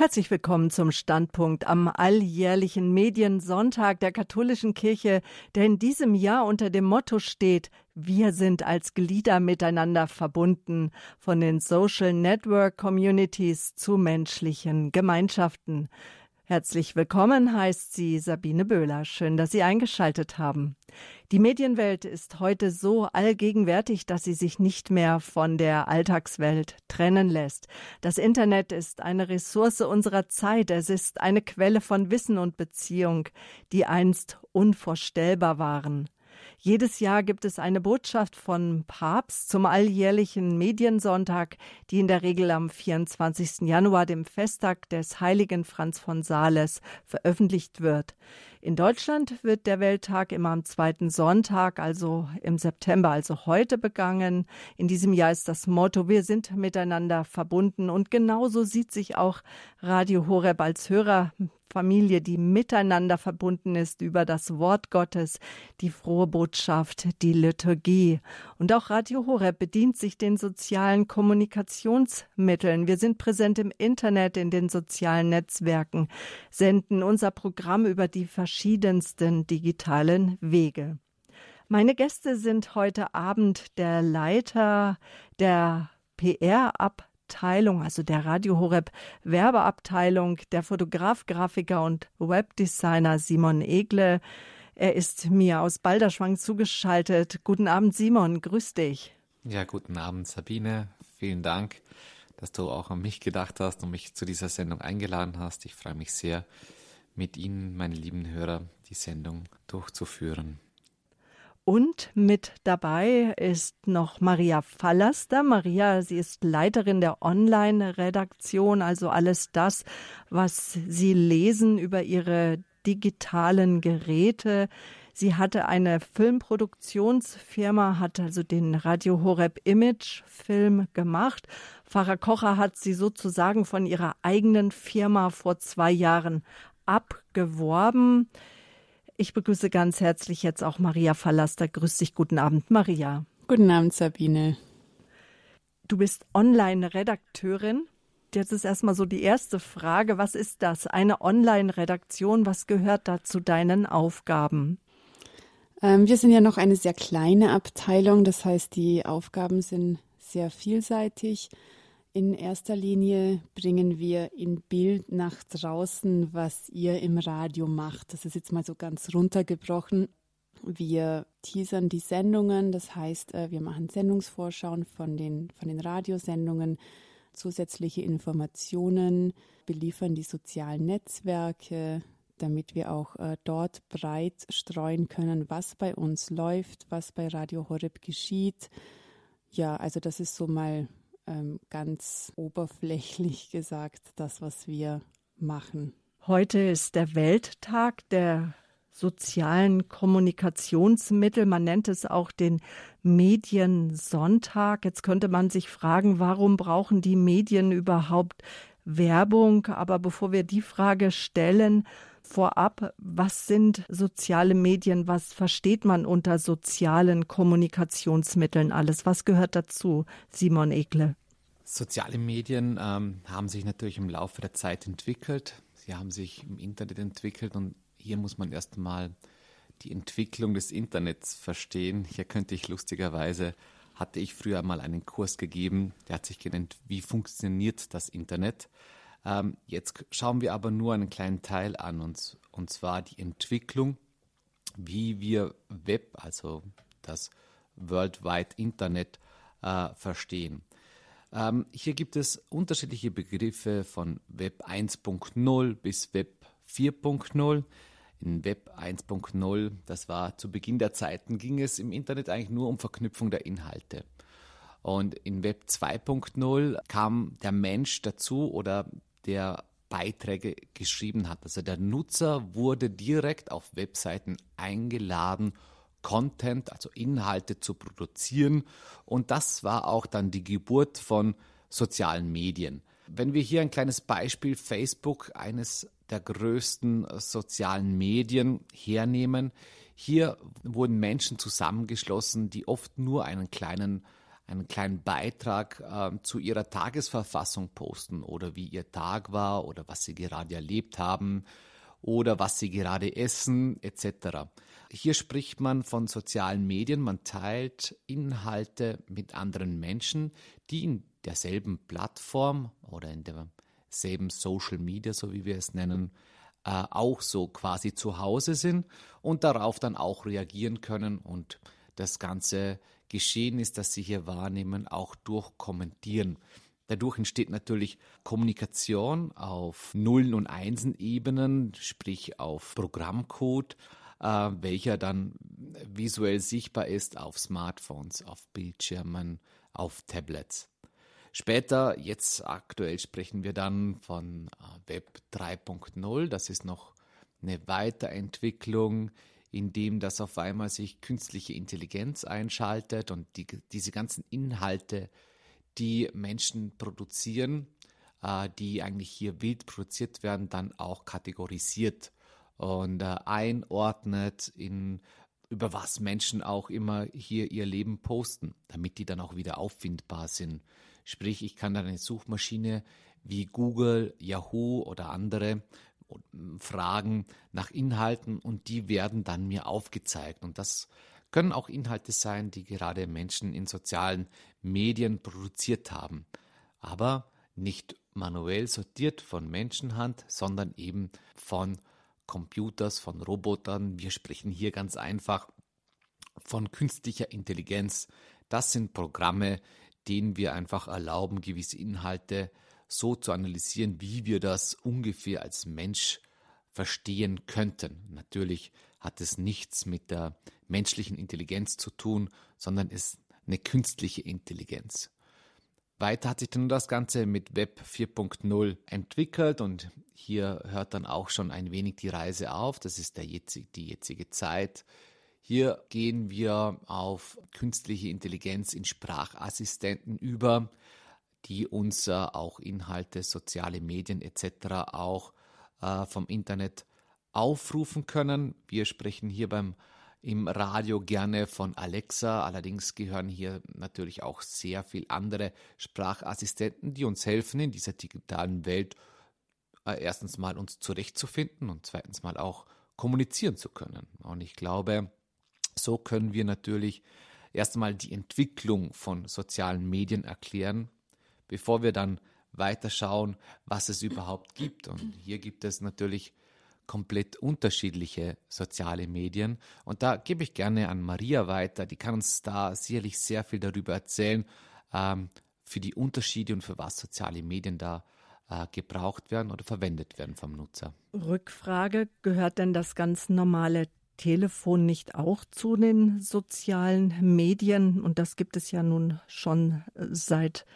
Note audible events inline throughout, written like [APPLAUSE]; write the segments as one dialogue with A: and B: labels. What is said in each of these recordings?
A: Herzlich willkommen zum Standpunkt am alljährlichen Mediensonntag der katholischen Kirche, der in diesem Jahr unter dem Motto steht, wir sind als Glieder miteinander verbunden, von den Social Network Communities zu menschlichen Gemeinschaften. Herzlich willkommen heißt sie Sabine Böhler. Schön, dass Sie eingeschaltet haben. Die Medienwelt ist heute so allgegenwärtig, dass sie sich nicht mehr von der Alltagswelt trennen lässt. Das Internet ist eine Ressource unserer Zeit. Es ist eine Quelle von Wissen und Beziehung, die einst unvorstellbar waren. Jedes Jahr gibt es eine Botschaft von Papst zum alljährlichen Mediensonntag, die in der Regel am 24. Januar, dem Festtag des heiligen Franz von Sales, veröffentlicht wird. In Deutschland wird der Welttag immer am zweiten Sonntag, also im September, also heute begangen. In diesem Jahr ist das Motto, wir sind miteinander verbunden. Und genauso sieht sich auch Radio Horeb als Hörer Familie, die miteinander verbunden ist über das Wort Gottes, die frohe Botschaft, die Liturgie. Und auch Radio Horeb bedient sich den sozialen Kommunikationsmitteln. Wir sind präsent im Internet, in den sozialen Netzwerken, senden unser Programm über die verschiedensten digitalen Wege. Meine Gäste sind heute Abend der Leiter der PR-Abteilung Abteilung, also der Radio Horeb Werbeabteilung, der Fotograf, Grafiker und Webdesigner Simon Egle. Er ist mir aus Balderschwang zugeschaltet. Guten Abend, Simon. Grüß dich.
B: Ja, guten Abend, Sabine. Vielen Dank, dass du auch an mich gedacht hast und mich zu dieser Sendung eingeladen hast. Ich freue mich sehr, mit Ihnen, meine lieben Hörer, die Sendung durchzuführen.
A: Und mit dabei ist noch Maria Fallaster. Maria, sie ist Leiterin der Online-Redaktion, also alles das, was Sie lesen über Ihre digitalen Geräte. Sie hatte eine Filmproduktionsfirma, hat also den Radio Horeb Image Film gemacht. Pfarrer Kocher hat sie sozusagen von ihrer eigenen Firma vor zwei Jahren abgeworben. Ich begrüße ganz herzlich jetzt auch Maria Verlaster. Grüß dich, guten Abend, Maria.
C: Guten Abend, Sabine.
A: Du bist Online-Redakteurin. Jetzt ist erstmal so die erste Frage. Was ist das? Eine Online-Redaktion. Was gehört da zu deinen Aufgaben?
C: Ähm, wir sind ja noch eine sehr kleine Abteilung. Das heißt, die Aufgaben sind sehr vielseitig. In erster Linie bringen wir in Bild nach draußen, was ihr im Radio macht. Das ist jetzt mal so ganz runtergebrochen. Wir teasern die Sendungen, das heißt, äh, wir machen Sendungsvorschauen von den, von den Radiosendungen, zusätzliche Informationen, beliefern die sozialen Netzwerke, damit wir auch äh, dort breit streuen können, was bei uns läuft, was bei Radio Horeb geschieht. Ja, also das ist so mal ähm, ganz oberflächlich gesagt das, was wir machen.
A: Heute ist der Welttag der sozialen Kommunikationsmittel. Man nennt es auch den Mediensonntag. Jetzt könnte man sich fragen, warum brauchen die Medien überhaupt Werbung? Aber bevor wir die Frage stellen, vorab, was sind soziale Medien? Was versteht man unter sozialen Kommunikationsmitteln alles? Was gehört dazu, Simon Ekle?
B: Soziale Medien ähm, haben sich natürlich im Laufe der Zeit entwickelt. Sie haben sich im Internet entwickelt und hier muss man erstmal die Entwicklung des Internets verstehen. Hier könnte ich lustigerweise, hatte ich früher mal einen Kurs gegeben, der hat sich genannt, wie funktioniert das Internet? Ähm, jetzt schauen wir aber nur einen kleinen Teil an, und, und zwar die Entwicklung, wie wir Web, also das World Wide Internet, äh, verstehen. Ähm, hier gibt es unterschiedliche Begriffe von Web 1.0 bis Web 4.0. In Web 1.0, das war zu Beginn der Zeiten, ging es im Internet eigentlich nur um Verknüpfung der Inhalte. Und in Web 2.0 kam der Mensch dazu oder der Beiträge geschrieben hat. Also der Nutzer wurde direkt auf Webseiten eingeladen Content, also Inhalte zu produzieren. Und das war auch dann die Geburt von sozialen Medien. Wenn wir hier ein kleines Beispiel Facebook, eines der größten sozialen Medien, hernehmen, hier wurden Menschen zusammengeschlossen, die oft nur einen kleinen einen kleinen Beitrag äh, zu ihrer Tagesverfassung posten oder wie ihr Tag war oder was sie gerade erlebt haben oder was sie gerade essen etc. Hier spricht man von sozialen Medien, man teilt Inhalte mit anderen Menschen, die in derselben Plattform oder in derselben Social Media, so wie wir es nennen, äh, auch so quasi zu Hause sind und darauf dann auch reagieren können. Und das ganze Geschehen ist, das sie hier wahrnehmen, auch durchkommentieren. Dadurch entsteht natürlich Kommunikation auf Nullen- und Einsen-Ebenen, sprich auf Programmcode, äh, welcher dann visuell sichtbar ist auf Smartphones, auf Bildschirmen, auf Tablets. Später, jetzt aktuell sprechen wir dann von äh, Web 3.0. Das ist noch eine Weiterentwicklung, in dem das auf einmal sich künstliche Intelligenz einschaltet und die, diese ganzen Inhalte, die Menschen produzieren, äh, die eigentlich hier wild produziert werden, dann auch kategorisiert und äh, einordnet in über was Menschen auch immer hier ihr Leben posten, damit die dann auch wieder auffindbar sind. Sprich, ich kann dann eine Suchmaschine wie Google, Yahoo oder andere fragen nach Inhalten und die werden dann mir aufgezeigt. Und das können auch Inhalte sein, die gerade Menschen in sozialen Medien produziert haben. Aber nicht manuell sortiert von Menschenhand, sondern eben von Computers, von Robotern. Wir sprechen hier ganz einfach von künstlicher Intelligenz. Das sind Programme, denen wir einfach erlauben, gewisse Inhalte so zu analysieren, wie wir das ungefähr als Mensch verstehen könnten. Natürlich hat es nichts mit der menschlichen Intelligenz zu tun, sondern ist eine künstliche Intelligenz. Weiter hat sich dann das Ganze mit Web 4.0 entwickelt und hier hört dann auch schon ein wenig die Reise auf. Das ist jetzige, die jetzige Zeit. Hier gehen wir auf künstliche Intelligenz in Sprachassistenten über, die uns äh, auch Inhalte, soziale Medien etc. auch äh, vom Internet aufrufen können. Wir sprechen hier beim im Radio gerne von Alexa. Allerdings gehören hier natürlich auch sehr viele andere Sprachassistenten, die uns helfen in dieser digitalen Welt, äh, erstens mal uns zurechtzufinden und zweitens mal auch kommunizieren zu können. Und ich glaube, so können wir natürlich erstmal die Entwicklung von sozialen Medien erklären, bevor wir dann weiterschauen, was es überhaupt gibt. Und hier gibt es natürlich komplett unterschiedliche soziale Medien. Und da gebe ich gerne an Maria weiter. Die kann uns da sicherlich sehr viel darüber erzählen, ähm, für die Unterschiede und für was soziale Medien da äh, gebraucht werden oder verwendet werden vom Nutzer.
A: Rückfrage, gehört denn das ganz normale Telefon nicht auch zu den sozialen Medien? Und das gibt es ja nun schon äh, seit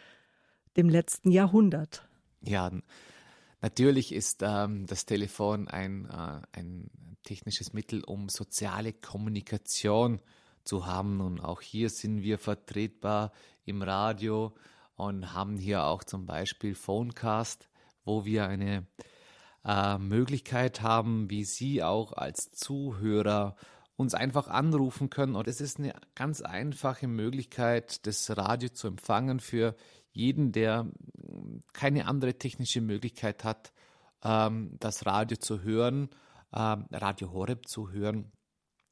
A: dem letzten Jahrhundert.
B: Ja, Natürlich ist ähm, das Telefon ein, äh, ein technisches Mittel, um soziale Kommunikation zu haben. Und auch hier sind wir vertretbar im Radio und haben hier auch zum Beispiel Phonecast, wo wir eine äh, Möglichkeit haben, wie Sie auch als Zuhörer uns einfach anrufen können. Und es ist eine ganz einfache Möglichkeit, das Radio zu empfangen für jeden, der keine andere technische Möglichkeit hat, ähm, das Radio zu hören, ähm, Radio Horeb zu hören.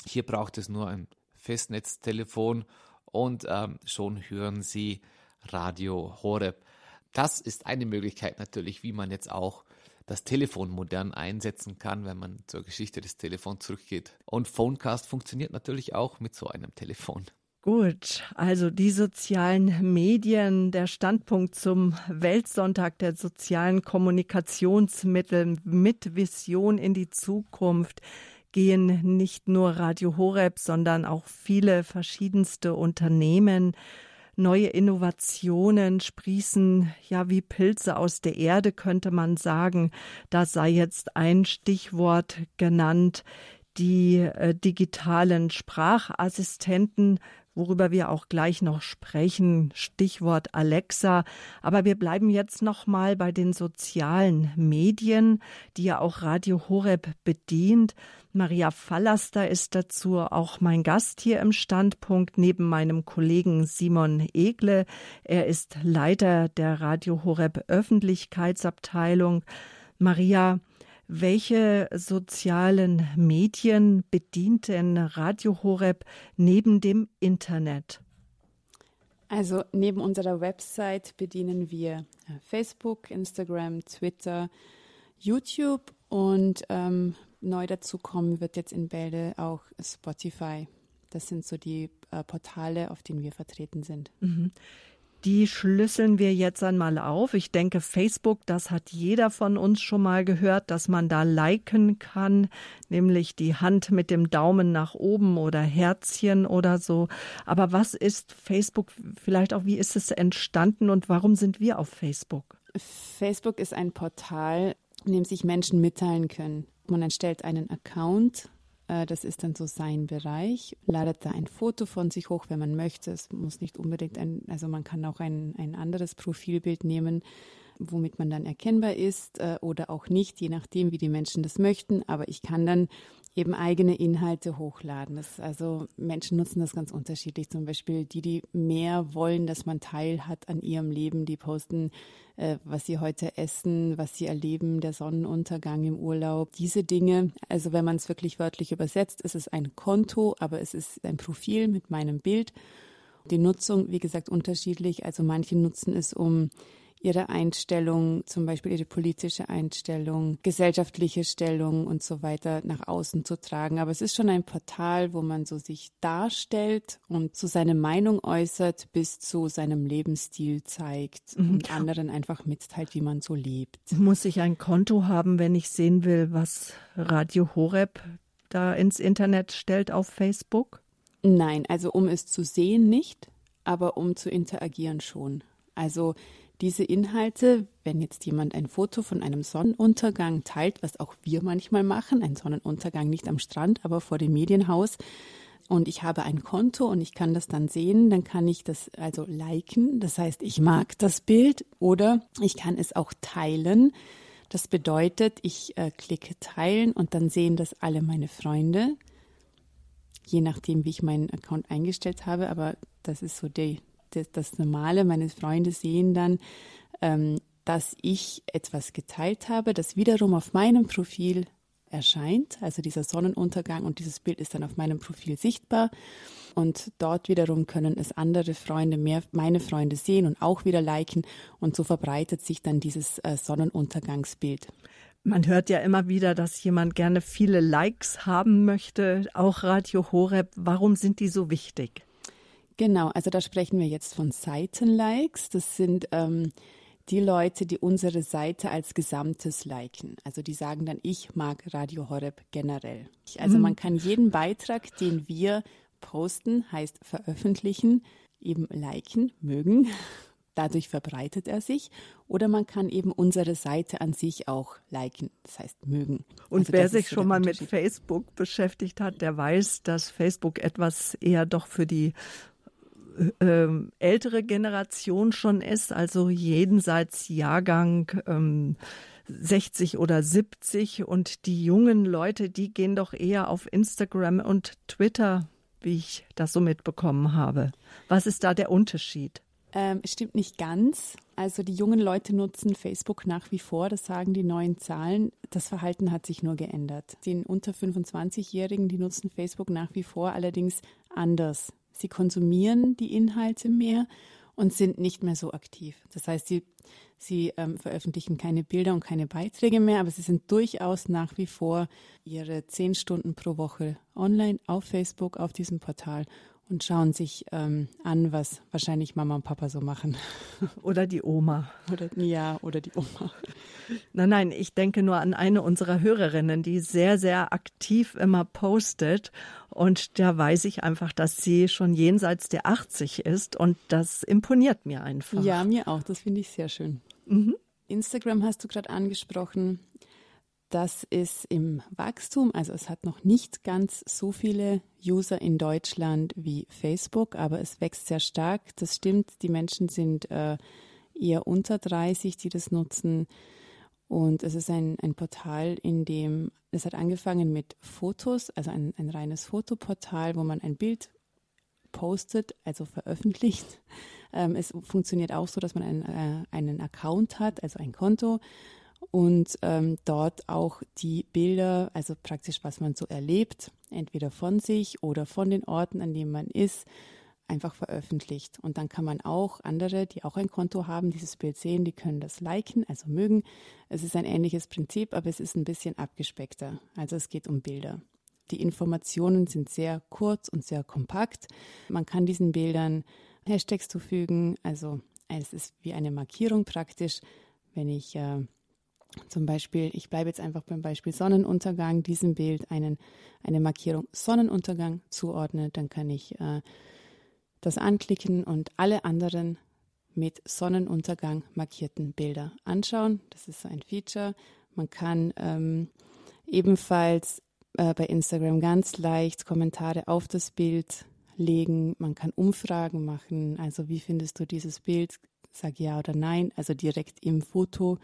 B: Hier braucht es nur ein Festnetztelefon und ähm, schon hören Sie Radio Horeb. Das ist eine Möglichkeit natürlich, wie man jetzt auch das Telefon modern einsetzen kann, wenn man zur Geschichte des Telefons zurückgeht. Und Phonecast funktioniert natürlich auch mit so einem Telefon.
A: Gut, also die sozialen Medien, der Standpunkt zum Weltsonntag der sozialen Kommunikationsmittel mit Vision in die Zukunft gehen nicht nur Radio Horeb, sondern auch viele verschiedenste Unternehmen. Neue Innovationen sprießen ja wie Pilze aus der Erde, könnte man sagen. Da sei jetzt ein Stichwort genannt die äh, digitalen Sprachassistenten worüber wir auch gleich noch sprechen, Stichwort Alexa. Aber wir bleiben jetzt noch mal bei den sozialen Medien, die ja auch Radio Horeb bedient. Maria Fallaster ist dazu auch mein Gast hier im Standpunkt neben meinem Kollegen Simon Egle. Er ist Leiter der Radio Horeb Öffentlichkeitsabteilung. Maria, welche sozialen Medien bedient denn Radio Horeb neben dem Internet?
C: Also neben unserer Website bedienen wir äh, Facebook, Instagram, Twitter, YouTube und ähm, neu dazu kommen wird jetzt in Bälde auch Spotify. Das sind so die äh, Portale, auf denen wir vertreten sind.
A: Mhm. Die schlüsseln wir jetzt einmal auf. Ich denke, Facebook, das hat jeder von uns schon mal gehört, dass man da liken kann, nämlich die Hand mit dem Daumen nach oben oder Herzchen oder so. Aber was ist Facebook? Vielleicht auch, wie ist es entstanden und warum sind wir auf Facebook?
C: Facebook ist ein Portal, in dem sich Menschen mitteilen können. Man erstellt einen Account das ist dann so sein Bereich. Ladet da ein Foto von sich hoch, wenn man möchte. Es muss nicht unbedingt ein, also man kann auch ein, ein anderes Profilbild nehmen, womit man dann erkennbar ist äh, oder auch nicht, je nachdem, wie die Menschen das möchten. Aber ich kann dann eben eigene Inhalte hochladen. Das, also Menschen nutzen das ganz unterschiedlich. Zum Beispiel die, die mehr wollen, dass man Teil hat an ihrem Leben, die posten, äh, was sie heute essen, was sie erleben, der Sonnenuntergang im Urlaub, diese Dinge. Also wenn man es wirklich wörtlich übersetzt, ist es ein Konto, aber es ist ein Profil mit meinem Bild. Die Nutzung, wie gesagt, unterschiedlich. Also manche nutzen es, um ihre Einstellung, zum Beispiel ihre politische Einstellung, gesellschaftliche Stellung und so weiter nach außen zu tragen. Aber es ist schon ein Portal, wo man so sich darstellt und so seine Meinung äußert, bis zu seinem Lebensstil zeigt mhm. und anderen einfach mitteilt, wie man so lebt.
A: Muss ich ein Konto haben, wenn ich sehen will, was Radio Horeb da ins Internet stellt auf Facebook?
C: Nein, also um es zu sehen nicht, aber um zu interagieren schon. Also diese Inhalte, wenn jetzt jemand ein Foto von einem Sonnenuntergang teilt, was auch wir manchmal machen, ein Sonnenuntergang nicht am Strand, aber vor dem Medienhaus, und ich habe ein Konto und ich kann das dann sehen, dann kann ich das also liken. Das heißt, ich mag das Bild oder ich kann es auch teilen. Das bedeutet, ich äh, klicke teilen und dann sehen das alle meine Freunde, je nachdem, wie ich meinen Account eingestellt habe. Aber das ist so die, das, das Normale. Meine Freunde sehen dann, ähm, dass ich etwas geteilt habe, das wiederum auf meinem Profil erscheint. Also dieser Sonnenuntergang und dieses Bild ist dann auf meinem Profil sichtbar. Und dort wiederum können es andere Freunde, mehr meine Freunde sehen und auch wieder liken. Und so verbreitet sich dann dieses äh, Sonnenuntergangsbild.
A: Man hört ja immer wieder, dass jemand gerne viele Likes haben möchte, auch Radio Horeb. Warum sind die so wichtig?
C: Genau, also da sprechen wir jetzt von Seitenlikes. Das sind ähm, die Leute, die unsere Seite als Gesamtes liken. Also die sagen dann, ich mag Radio Horeb generell. Also mhm. man kann jeden Beitrag, den wir posten, heißt veröffentlichen, eben liken, mögen. [LAUGHS] Dadurch verbreitet er sich. Oder man kann eben unsere Seite an sich auch liken, das heißt mögen.
A: Und also wer sich schon mal mit Facebook beschäftigt hat, der weiß, dass Facebook etwas eher doch für die ähm, ältere Generation schon ist, also jenseits Jahrgang ähm, 60 oder 70 und die jungen Leute, die gehen doch eher auf Instagram und Twitter, wie ich das so mitbekommen habe. Was ist da der Unterschied?
C: Ähm, stimmt nicht ganz. Also die jungen Leute nutzen Facebook nach wie vor, das sagen die neuen Zahlen. Das Verhalten hat sich nur geändert. Die unter 25-Jährigen, die nutzen Facebook nach wie vor, allerdings anders. Sie konsumieren die Inhalte mehr und sind nicht mehr so aktiv. Das heißt, sie, sie ähm, veröffentlichen keine Bilder und keine Beiträge mehr, aber sie sind durchaus nach wie vor ihre zehn Stunden pro Woche online auf Facebook, auf diesem Portal und schauen sich ähm, an, was wahrscheinlich Mama und Papa so machen. [LAUGHS]
A: Oder die Oma.
C: Oder, ja, oder die Oma.
A: Nein, nein, ich denke nur an eine unserer Hörerinnen, die sehr, sehr aktiv immer postet. Und da weiß ich einfach, dass sie schon jenseits der 80 ist. Und das imponiert mir einfach.
C: Ja, mir auch. Das finde ich sehr schön. Mhm. Instagram hast du gerade angesprochen das ist im Wachstum. Also es hat noch nicht ganz so viele User in Deutschland wie Facebook, aber es wächst sehr stark. Das stimmt, die Menschen sind äh, eher unter 30, die das nutzen. Und es ist ein, ein Portal, in dem, es hat angefangen mit Fotos, also ein, ein reines Fotoportal, wo man ein Bild postet, also veröffentlicht. Ähm, es funktioniert auch so, dass man einen, äh, einen Account hat, also ein Konto und ähm, dort auch die Bilder, also praktisch was man so erlebt, entweder von sich oder von den Orten, an denen man ist, einfach veröffentlicht. Und dann kann man auch andere, die auch ein Konto haben, dieses Bild sehen, die können das liken, also mögen. Es ist ein ähnliches Prinzip, aber es ist ein bisschen abgespeckter. Also es geht um Bilder. Die Informationen sind sehr kurz und sehr kompakt. Man kann diesen Bildern Hashtags zufügen, also es ist wie eine Markierung praktisch. Wenn ich äh, zum Beispiel, ich bleibe jetzt einfach beim Beispiel Sonnenuntergang, diesem Bild einen, eine Markierung Sonnenuntergang zuordne, dann kann ich äh, das anklicken und alle anderen mit Sonnenuntergang markierten Bilder anschauen. Das ist so ein Feature. Man kann ähm, ebenfalls äh, bei Instagram ganz leicht Kommentare auf das Bild legen. Man kann Umfragen machen. Also wie findest du dieses Bild? Sag ja oder nein. Also direkt im Foto.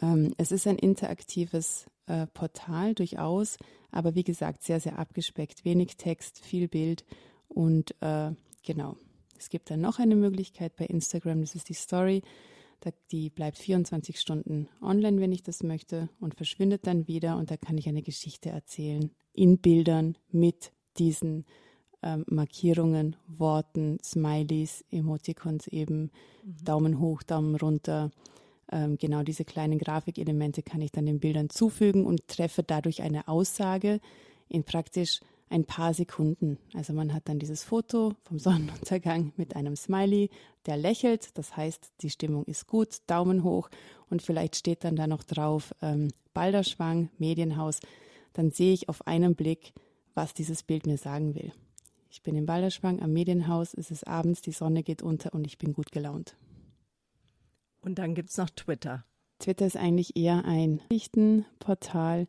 C: Ähm, es ist ein interaktives äh, Portal durchaus, aber wie gesagt sehr, sehr abgespeckt. Wenig Text, viel Bild und äh, genau. Es gibt dann noch eine Möglichkeit bei Instagram, das ist die Story. Die bleibt 24 Stunden online, wenn ich das möchte, und verschwindet dann wieder. Und da kann ich eine Geschichte erzählen in Bildern mit diesen ähm, Markierungen, Worten, Smileys, Emoticons eben, mhm. Daumen hoch, Daumen runter, ähm, genau diese kleinen Grafikelemente kann ich dann den Bildern zufügen und treffe dadurch eine Aussage in praktisch ein paar Sekunden. Also man hat dann dieses Foto vom [LAUGHS] Sonnenuntergang mit einem Smiley, der lächelt, das heißt, die Stimmung ist gut, Daumen hoch und vielleicht steht dann da noch drauf ähm, Balderschwang, Medienhaus. Dann sehe ich auf einen Blick, was dieses Bild mir sagen will. Ich bin im Balderschwang am Medienhaus, es ist abends, die Sonne geht unter und ich bin gut gelaunt.
A: Und dann gibt es noch Twitter.
C: Twitter ist eigentlich eher ein Nachrichtenportal,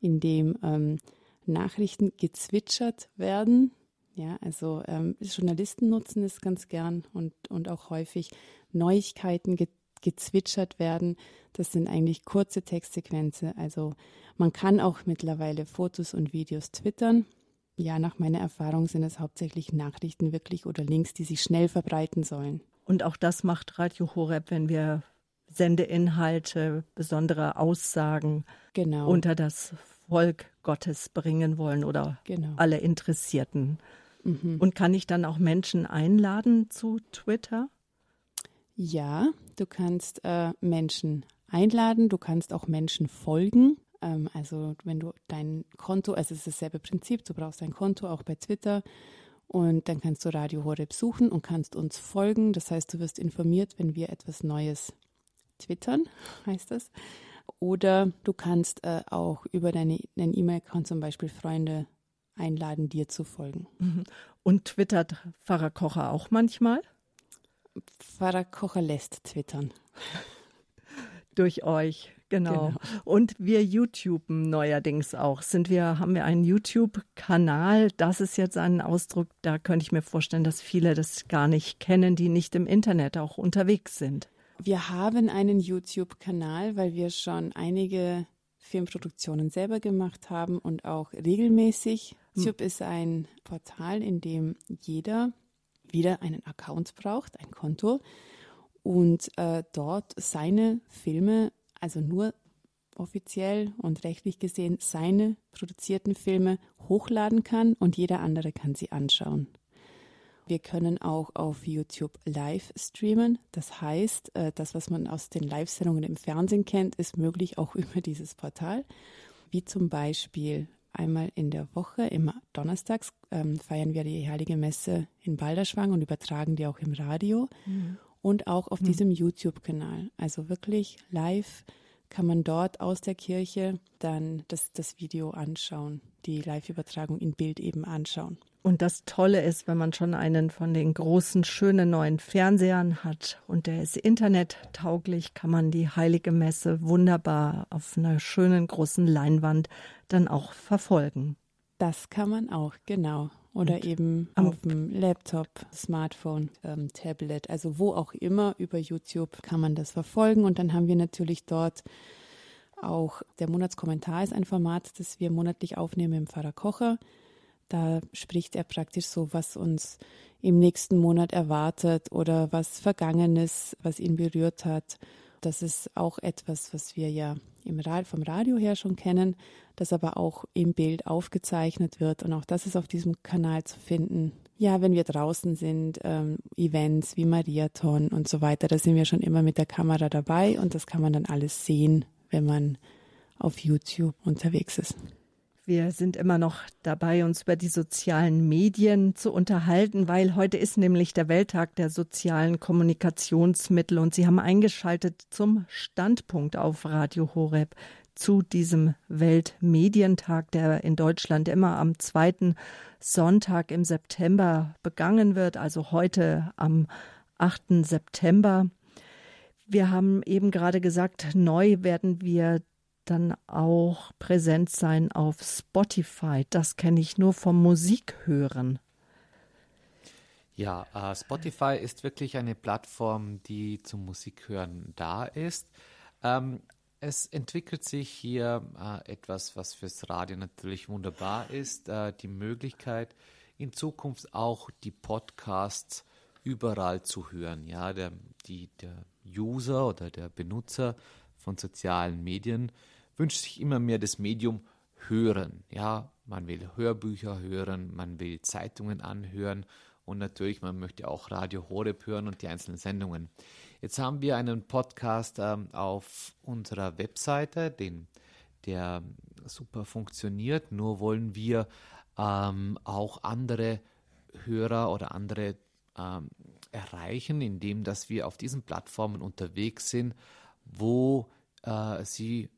C: in dem ähm, Nachrichten gezwitschert werden. Ja, also ähm, Journalisten nutzen es ganz gern und, und auch häufig Neuigkeiten ge gezwitschert werden. Das sind eigentlich kurze Textsequenzen. Also man kann auch mittlerweile Fotos und Videos twittern. Ja, nach meiner Erfahrung sind es hauptsächlich Nachrichten wirklich oder Links, die sich schnell verbreiten sollen.
A: Und auch das macht Radio Horeb, wenn wir Sendeinhalte, besondere Aussagen genau. unter das Volk Gottes bringen wollen oder genau. alle Interessierten. Mhm. Und kann ich dann auch Menschen einladen zu Twitter?
C: Ja, du kannst äh, Menschen einladen, du kannst auch Menschen folgen. Ähm, also wenn du dein Konto, also es ist dasselbe Prinzip, du brauchst ein Konto auch bei Twitter und dann kannst du Radio Horeb suchen und kannst uns folgen. Das heißt, du wirst informiert, wenn wir etwas Neues twittern, [LAUGHS] heißt das. Oder du kannst äh, auch über deine, deinen E-Mail-Account zum Beispiel Freunde einladen, dir zu folgen. Mhm.
A: Und twittert Pfarrer Kocher auch manchmal?
C: Pfarrer Kocher lässt twittern.
A: Durch euch. Genau. genau. Und wir YouTuben neuerdings auch. Sind wir, haben wir einen YouTube-Kanal? Das ist jetzt ein Ausdruck, da könnte ich mir vorstellen, dass viele das gar nicht kennen, die nicht im Internet auch unterwegs sind.
C: Wir haben einen YouTube-Kanal, weil wir schon einige Filmproduktionen selber gemacht haben und auch regelmäßig. Hm. YouTube ist ein Portal, in dem jeder wieder einen Account braucht, ein Konto und äh, dort seine Filme also nur offiziell und rechtlich gesehen seine produzierten Filme hochladen kann und jeder andere kann sie anschauen. Wir können auch auf YouTube live streamen. Das heißt, äh, das, was man aus den Live-Sendungen im Fernsehen kennt, ist möglich auch [LAUGHS] über dieses Portal. Wie zum Beispiel einmal in der Woche, immer donnerstags, ähm, feiern wir die Heilige Messe in Balderschwang und übertragen die auch im Radio. Mhm und auch auf mhm. diesem YouTube-Kanal. Also wirklich live kann man dort aus der Kirche dann das, das Video anschauen, die Live-Übertragung in Bild eben anschauen.
A: Und das Tolle ist, wenn man schon einen von den großen, schönen neuen Fernsehern hat und der ist internettauglich, kann man die Heilige Messe wunderbar auf einer schönen großen Leinwand dann auch verfolgen.
C: Das kann man auch, genau. Oder und eben auf dem Laptop, Smartphone, ähm, Tablet, also wo auch immer über YouTube kann man das verfolgen. Und dann haben wir natürlich dort auch, der Monatskommentar ist ein Format, das wir monatlich aufnehmen im Pfarrer Kocher. Da spricht er praktisch so, was uns im nächsten Monat erwartet oder was Vergangenes, was ihn berührt hat. Das ist auch etwas, was wir ja vom Radio her schon kennen, das aber auch im Bild aufgezeichnet wird. Und auch das ist auf diesem Kanal zu finden. Ja, wenn wir draußen sind, ähm, Events wie Mariathon und so weiter, da sind wir schon immer mit der Kamera dabei und das kann man dann alles sehen, wenn man auf YouTube unterwegs ist.
A: Wir sind immer noch dabei, uns über die sozialen Medien zu unterhalten, weil heute ist nämlich der Welttag der sozialen Kommunikationsmittel und Sie haben eingeschaltet zum Standpunkt auf Radio Horeb zu diesem Weltmedientag, der in Deutschland immer am zweiten Sonntag im September begangen wird, also heute am 8. September. Wir haben eben gerade gesagt, neu werden wir dann auch präsent sein auf Spotify. Das kenne ich nur vom Musikhören.
B: Ja, äh, Spotify ist wirklich eine Plattform, die zum Musikhören da ist. Ähm, es entwickelt sich hier äh, etwas, was fürs Radio natürlich wunderbar ist, äh, die Möglichkeit, in Zukunft auch die Podcasts überall zu hören. Ja, der, die, der User oder der Benutzer von sozialen Medien wünscht sich immer mehr das Medium hören. Ja, man will Hörbücher hören, man will Zeitungen anhören und natürlich, man möchte auch Radio Horeb hören und die einzelnen Sendungen. Jetzt haben wir einen Podcast ähm, auf unserer Webseite, den, der super funktioniert, nur wollen wir ähm, auch andere Hörer oder andere ähm, erreichen, indem dass wir auf diesen Plattformen unterwegs sind, wo äh, sie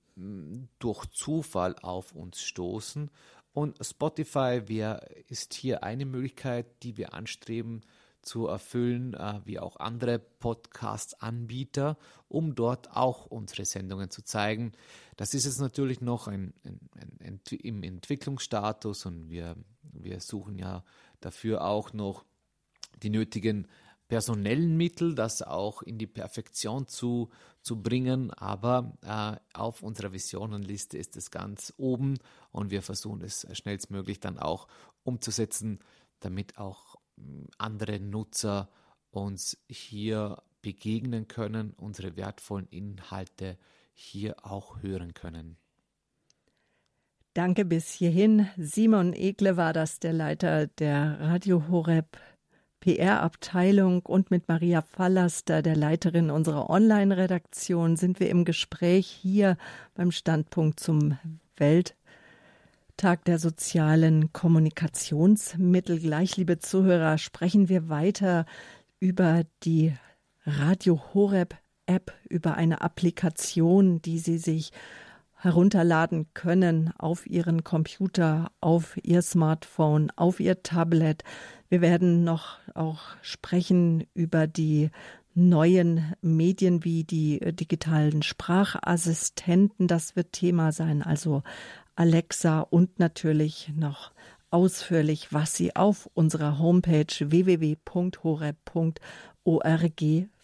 B: durch Zufall auf uns stoßen. Und Spotify wär, ist hier eine Möglichkeit, die wir anstreben zu erfüllen, äh, wie auch andere Podcast-Anbieter, um dort auch unsere Sendungen zu zeigen. Das ist jetzt natürlich noch ein, ein, ein, im Entwicklungsstatus und wir, wir suchen ja dafür auch noch die nötigen personellen Mittel, das auch in die Perfektion zu, zu bringen. Aber äh, auf unserer Visionenliste ist es ganz oben und wir versuchen es schnellstmöglich dann auch umzusetzen, damit auch andere Nutzer uns hier begegnen können, unsere wertvollen Inhalte hier auch hören können.
A: Danke bis hierhin. Simon Egle war das, der Leiter der Radio Horeb PR-Abteilung und mit Maria Fallaster, der Leiterin unserer Online-Redaktion, sind wir im Gespräch hier beim Standpunkt zum Welttag der sozialen Kommunikationsmittel. Gleich, liebe Zuhörer, sprechen wir weiter über die Radio Horeb App, über eine Applikation, die Sie sich herunterladen können auf Ihren Computer, auf Ihr Smartphone, auf Ihr Tablet. Wir werden noch auch sprechen über die neuen Medien wie die äh, digitalen Sprachassistenten. Das wird Thema sein, also Alexa und natürlich noch ausführlich, was Sie auf unserer Homepage www.horeb.org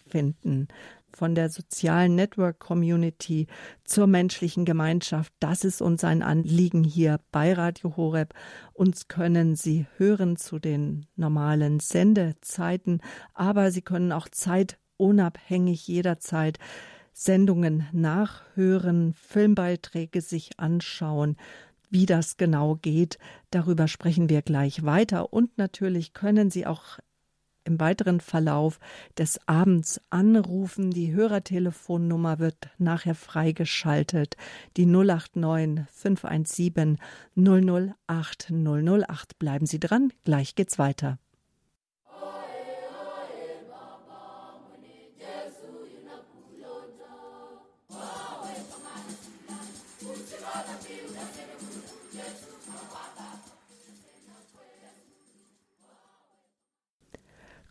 A: finden von der sozialen Network Community zur menschlichen Gemeinschaft. Das ist uns ein Anliegen hier bei Radio Horeb. Uns können Sie hören zu den normalen Sendezeiten, aber Sie können auch zeitunabhängig jederzeit Sendungen nachhören, Filmbeiträge sich anschauen. Wie das genau geht, darüber sprechen wir gleich weiter. Und natürlich können Sie auch im weiteren Verlauf des Abends anrufen. Die Hörertelefonnummer wird nachher freigeschaltet. Die 089 517 008 008. Bleiben Sie dran, gleich geht's weiter.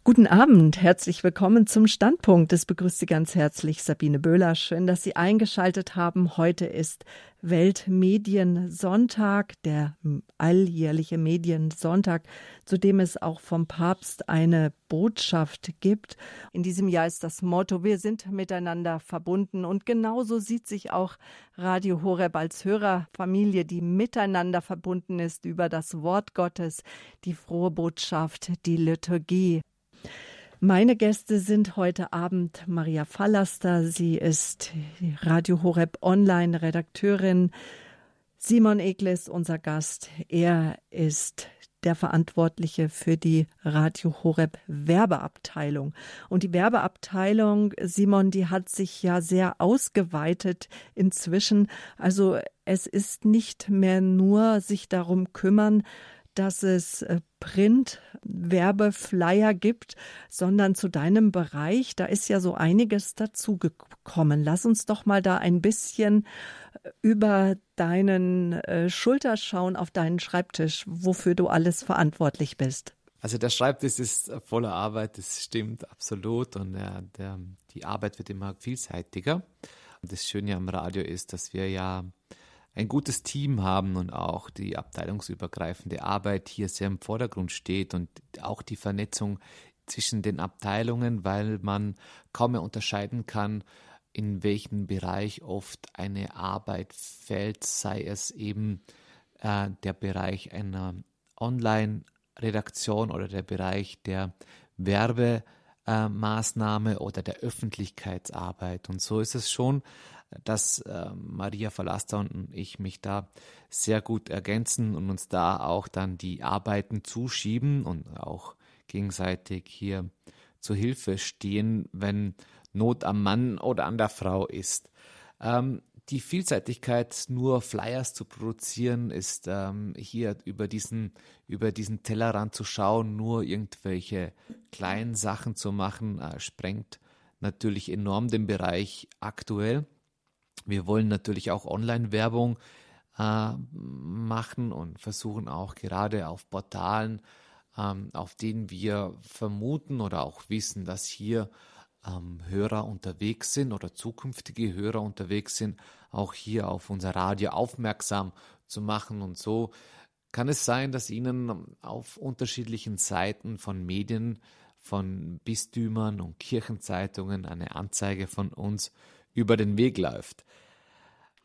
A: Guten Abend, herzlich willkommen zum Standpunkt. Es begrüßt Sie ganz herzlich Sabine Böhler. Schön, dass Sie eingeschaltet haben. Heute ist Weltmediensonntag, der alljährliche Mediensonntag, zu dem es auch vom Papst eine Botschaft gibt. In diesem Jahr ist das Motto, wir sind miteinander verbunden. Und genauso sieht sich auch Radio Horeb als Hörerfamilie, die miteinander verbunden ist über das Wort Gottes, die frohe Botschaft, die Liturgie. Meine Gäste sind heute Abend Maria Fallaster. Sie ist Radio Horeb Online Redakteurin. Simon Egles, unser Gast. Er ist der Verantwortliche für die Radio Horeb Werbeabteilung. Und die Werbeabteilung, Simon, die hat sich ja sehr ausgeweitet inzwischen. Also es ist nicht mehr nur sich darum kümmern, dass es äh, Print-Werbeflyer gibt, sondern zu deinem Bereich. Da ist ja so einiges dazugekommen. Lass uns doch mal da ein bisschen äh, über deinen äh, Schulter schauen auf deinen Schreibtisch, wofür du alles verantwortlich bist.
B: Also der Schreibtisch ist voller Arbeit, das stimmt absolut und der, der, die Arbeit wird immer vielseitiger. Und das Schöne am Radio ist, dass wir ja ein gutes Team haben und auch die abteilungsübergreifende Arbeit hier sehr im Vordergrund steht und auch die Vernetzung zwischen den Abteilungen, weil man kaum mehr unterscheiden kann, in welchem Bereich oft eine Arbeit fällt, sei es eben äh, der Bereich einer Online-Redaktion oder der Bereich der Werbemaßnahme oder der Öffentlichkeitsarbeit. Und so ist es schon dass äh, Maria Verlaster und ich mich da sehr gut ergänzen und uns da auch dann die Arbeiten zuschieben und auch gegenseitig hier zur Hilfe stehen, wenn Not am Mann oder an der Frau ist. Ähm, die Vielseitigkeit, nur Flyers zu produzieren, ist ähm, hier über diesen, über diesen Tellerrand zu schauen, nur irgendwelche kleinen Sachen zu machen, äh, sprengt natürlich enorm den Bereich aktuell. Wir wollen natürlich auch Online-Werbung äh, machen und versuchen auch gerade auf Portalen, ähm, auf denen wir vermuten oder auch wissen, dass hier ähm, Hörer unterwegs sind oder zukünftige Hörer unterwegs sind, auch hier auf unser Radio aufmerksam zu machen. Und so kann es sein, dass Ihnen auf unterschiedlichen Seiten von Medien, von Bistümern und Kirchenzeitungen eine Anzeige von uns über den Weg läuft.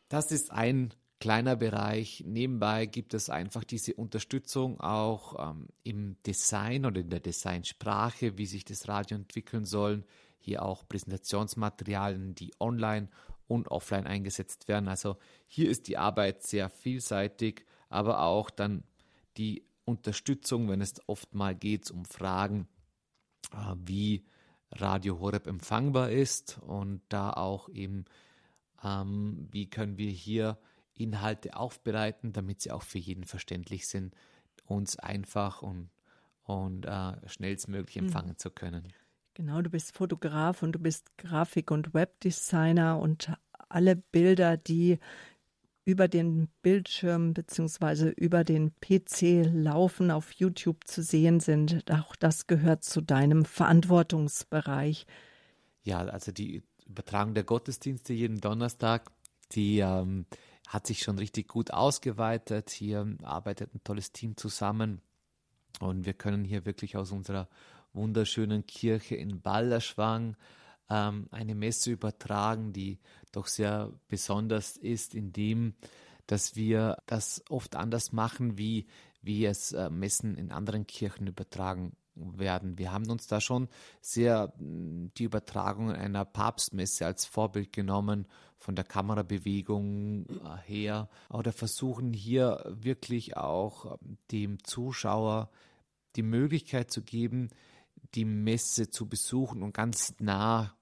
B: Das ist ein kleiner Bereich. Nebenbei gibt es einfach diese Unterstützung auch ähm, im Design oder in der Designsprache, wie sich das Radio entwickeln soll. Hier auch Präsentationsmaterialien, die online und offline eingesetzt werden. Also hier ist die Arbeit sehr vielseitig, aber auch dann die Unterstützung, wenn es oft mal geht um Fragen, äh, wie Radio Horeb empfangbar ist und da auch eben, ähm, wie können wir hier Inhalte aufbereiten, damit sie auch für jeden verständlich sind, uns einfach und, und äh, schnellstmöglich hm. empfangen mhm. zu können.
A: Genau, du bist Fotograf und du bist Grafik- und Webdesigner und alle Bilder, die über den Bildschirm bzw. über den PC laufen, auf YouTube zu sehen sind. Auch das gehört zu deinem Verantwortungsbereich.
B: Ja, also die Übertragung der Gottesdienste jeden Donnerstag, die ähm, hat sich schon richtig gut ausgeweitet. Hier arbeitet ein tolles Team zusammen und wir können hier wirklich aus unserer wunderschönen Kirche in Balderschwang ähm, eine Messe übertragen, die doch sehr besonders ist, indem dass wir das oft anders machen, wie, wie es äh, Messen in anderen Kirchen übertragen werden. Wir haben uns da schon sehr hm, die Übertragung einer Papstmesse als Vorbild genommen, von der Kamerabewegung äh, her, oder versuchen hier wirklich auch ähm, dem Zuschauer die Möglichkeit zu geben, die Messe zu besuchen und ganz nah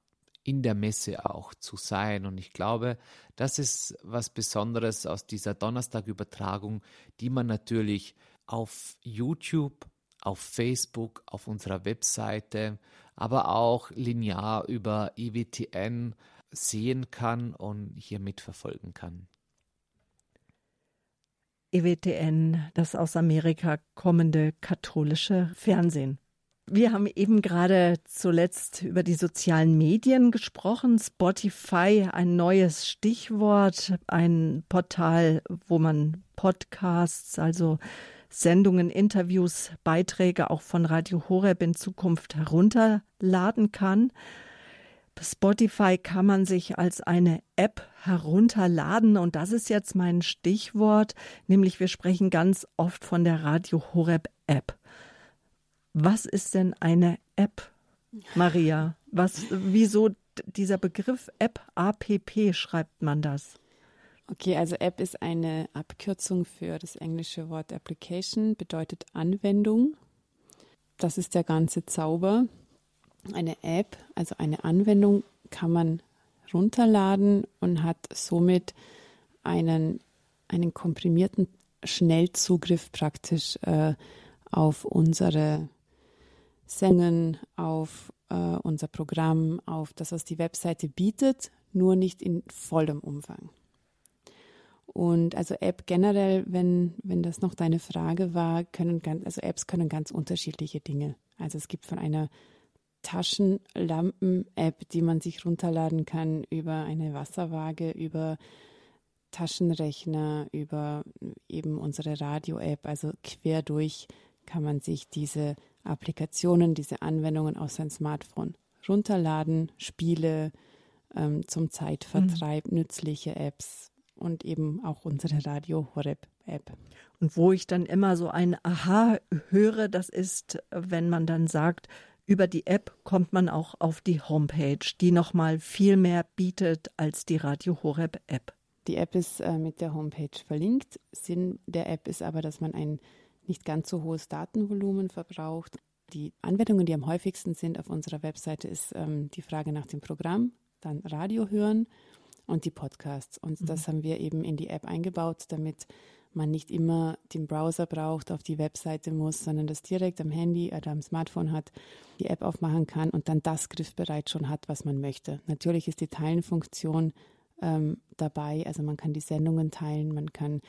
B: in der Messe auch zu sein. Und ich glaube, das ist was Besonderes aus dieser Donnerstag-Übertragung, die man natürlich auf YouTube, auf Facebook, auf unserer Webseite, aber auch linear über EWTN sehen kann und hier mitverfolgen kann.
A: EWTN, das aus Amerika kommende katholische Fernsehen. Wir haben eben gerade zuletzt über die sozialen Medien gesprochen. Spotify, ein neues Stichwort, ein Portal, wo man Podcasts, also Sendungen, Interviews, Beiträge auch von Radio Horeb in Zukunft herunterladen kann. Spotify kann man sich als eine App herunterladen und das ist jetzt mein Stichwort, nämlich wir sprechen ganz oft von der Radio Horeb App. Was ist denn eine App, Maria? Was, wieso dieser Begriff App, APP schreibt man das?
C: Okay, also App ist eine Abkürzung für das englische Wort Application, bedeutet Anwendung. Das ist der ganze Zauber. Eine App, also eine Anwendung, kann man runterladen und hat somit einen, einen komprimierten Schnellzugriff praktisch äh, auf unsere Sendungen, auf äh, unser Programm, auf das, was die Webseite bietet, nur nicht in vollem Umfang. Und also App generell, wenn, wenn das noch deine Frage war, können ganz, also Apps können ganz unterschiedliche Dinge. Also es gibt von einer Taschenlampen-App, die man sich runterladen kann, über eine Wasserwaage, über Taschenrechner, über eben unsere Radio-App, also quer durch kann man sich diese Applikationen, diese Anwendungen aus seinem Smartphone runterladen, Spiele ähm, zum Zeitvertreib, mhm. nützliche Apps und eben auch unsere Radio Horeb App.
A: Und wo ich dann immer so ein Aha höre, das ist, wenn man dann sagt, über die App kommt man auch auf die Homepage, die nochmal viel mehr bietet als die Radio Horeb App.
C: Die App ist äh, mit der Homepage verlinkt. Sinn der App ist aber, dass man ein nicht ganz so hohes Datenvolumen verbraucht. Die Anwendungen, die am häufigsten sind auf unserer Webseite, ist ähm, die Frage nach dem Programm, dann Radio hören und die Podcasts. Und mhm. das haben wir eben in die App eingebaut, damit man nicht immer den Browser braucht, auf die Webseite muss, sondern das direkt am Handy oder am Smartphone hat, die App aufmachen kann und dann das griffbereit schon hat, was man möchte. Natürlich ist die Teilenfunktion ähm, dabei, also man kann die Sendungen teilen, man kann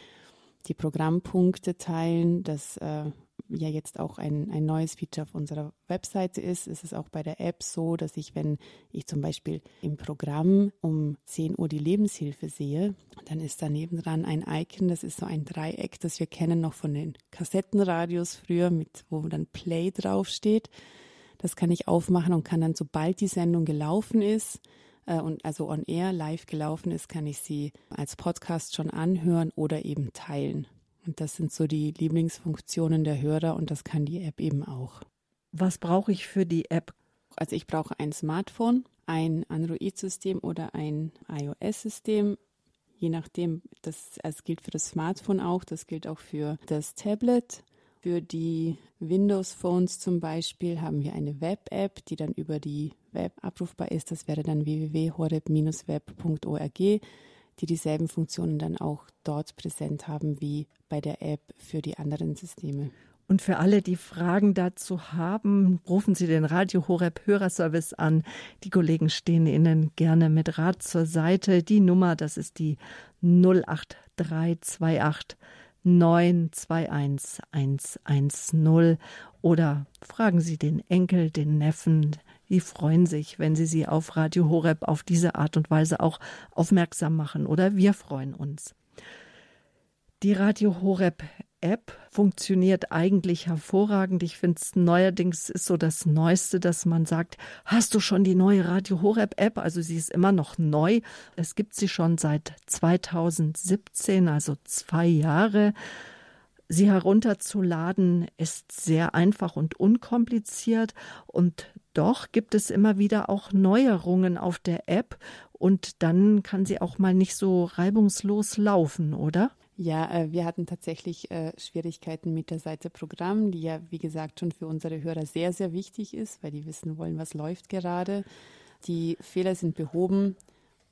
C: die Programmpunkte teilen, das äh, ja jetzt auch ein, ein neues Feature auf unserer Webseite ist, ist es auch bei der App so, dass ich, wenn ich zum Beispiel im Programm um 10 Uhr die Lebenshilfe sehe, dann ist daneben dran ein Icon, das ist so ein Dreieck, das wir kennen noch von den Kassettenradios früher, mit wo dann Play draufsteht. Das kann ich aufmachen und kann dann, sobald die Sendung gelaufen ist, äh, und also on air live gelaufen ist, kann ich sie als Podcast schon anhören oder eben teilen. Und das sind so die Lieblingsfunktionen der Hörer und das kann die App eben auch.
A: Was brauche ich für die App?
C: Also ich brauche ein Smartphone, ein Android-System oder ein iOS-System. Je nachdem, das also gilt für das Smartphone auch, das gilt auch für das Tablet. Für die Windows-Phones zum Beispiel haben wir eine Web-App, die dann über die Web abrufbar ist. Das wäre dann www.horeb-web.org, die dieselben Funktionen dann auch dort präsent haben wie bei der App für die anderen Systeme.
A: Und für alle, die Fragen dazu haben, rufen Sie den Radio Horeb Hörerservice an. Die Kollegen stehen Ihnen gerne mit Rat zur Seite. Die Nummer, das ist die 08328 921 110 oder fragen Sie den Enkel, den Neffen, die freuen sich, wenn Sie sie auf Radio Horeb auf diese Art und Weise auch aufmerksam machen. Oder wir freuen uns. Die Radio Horeb App funktioniert eigentlich hervorragend. Ich finde es neuerdings ist so das Neueste, dass man sagt, hast du schon die neue Radio Horeb App? Also sie ist immer noch neu. Es gibt sie schon seit 2017, also zwei Jahre. Sie herunterzuladen ist sehr einfach und unkompliziert und doch gibt es immer wieder auch Neuerungen auf der App und dann kann sie auch mal nicht so reibungslos laufen, oder?
C: Ja, äh, wir hatten tatsächlich äh, Schwierigkeiten mit der Seite Programm, die ja, wie gesagt, schon für unsere Hörer sehr, sehr wichtig ist, weil die wissen wollen, was läuft gerade. Die Fehler sind behoben.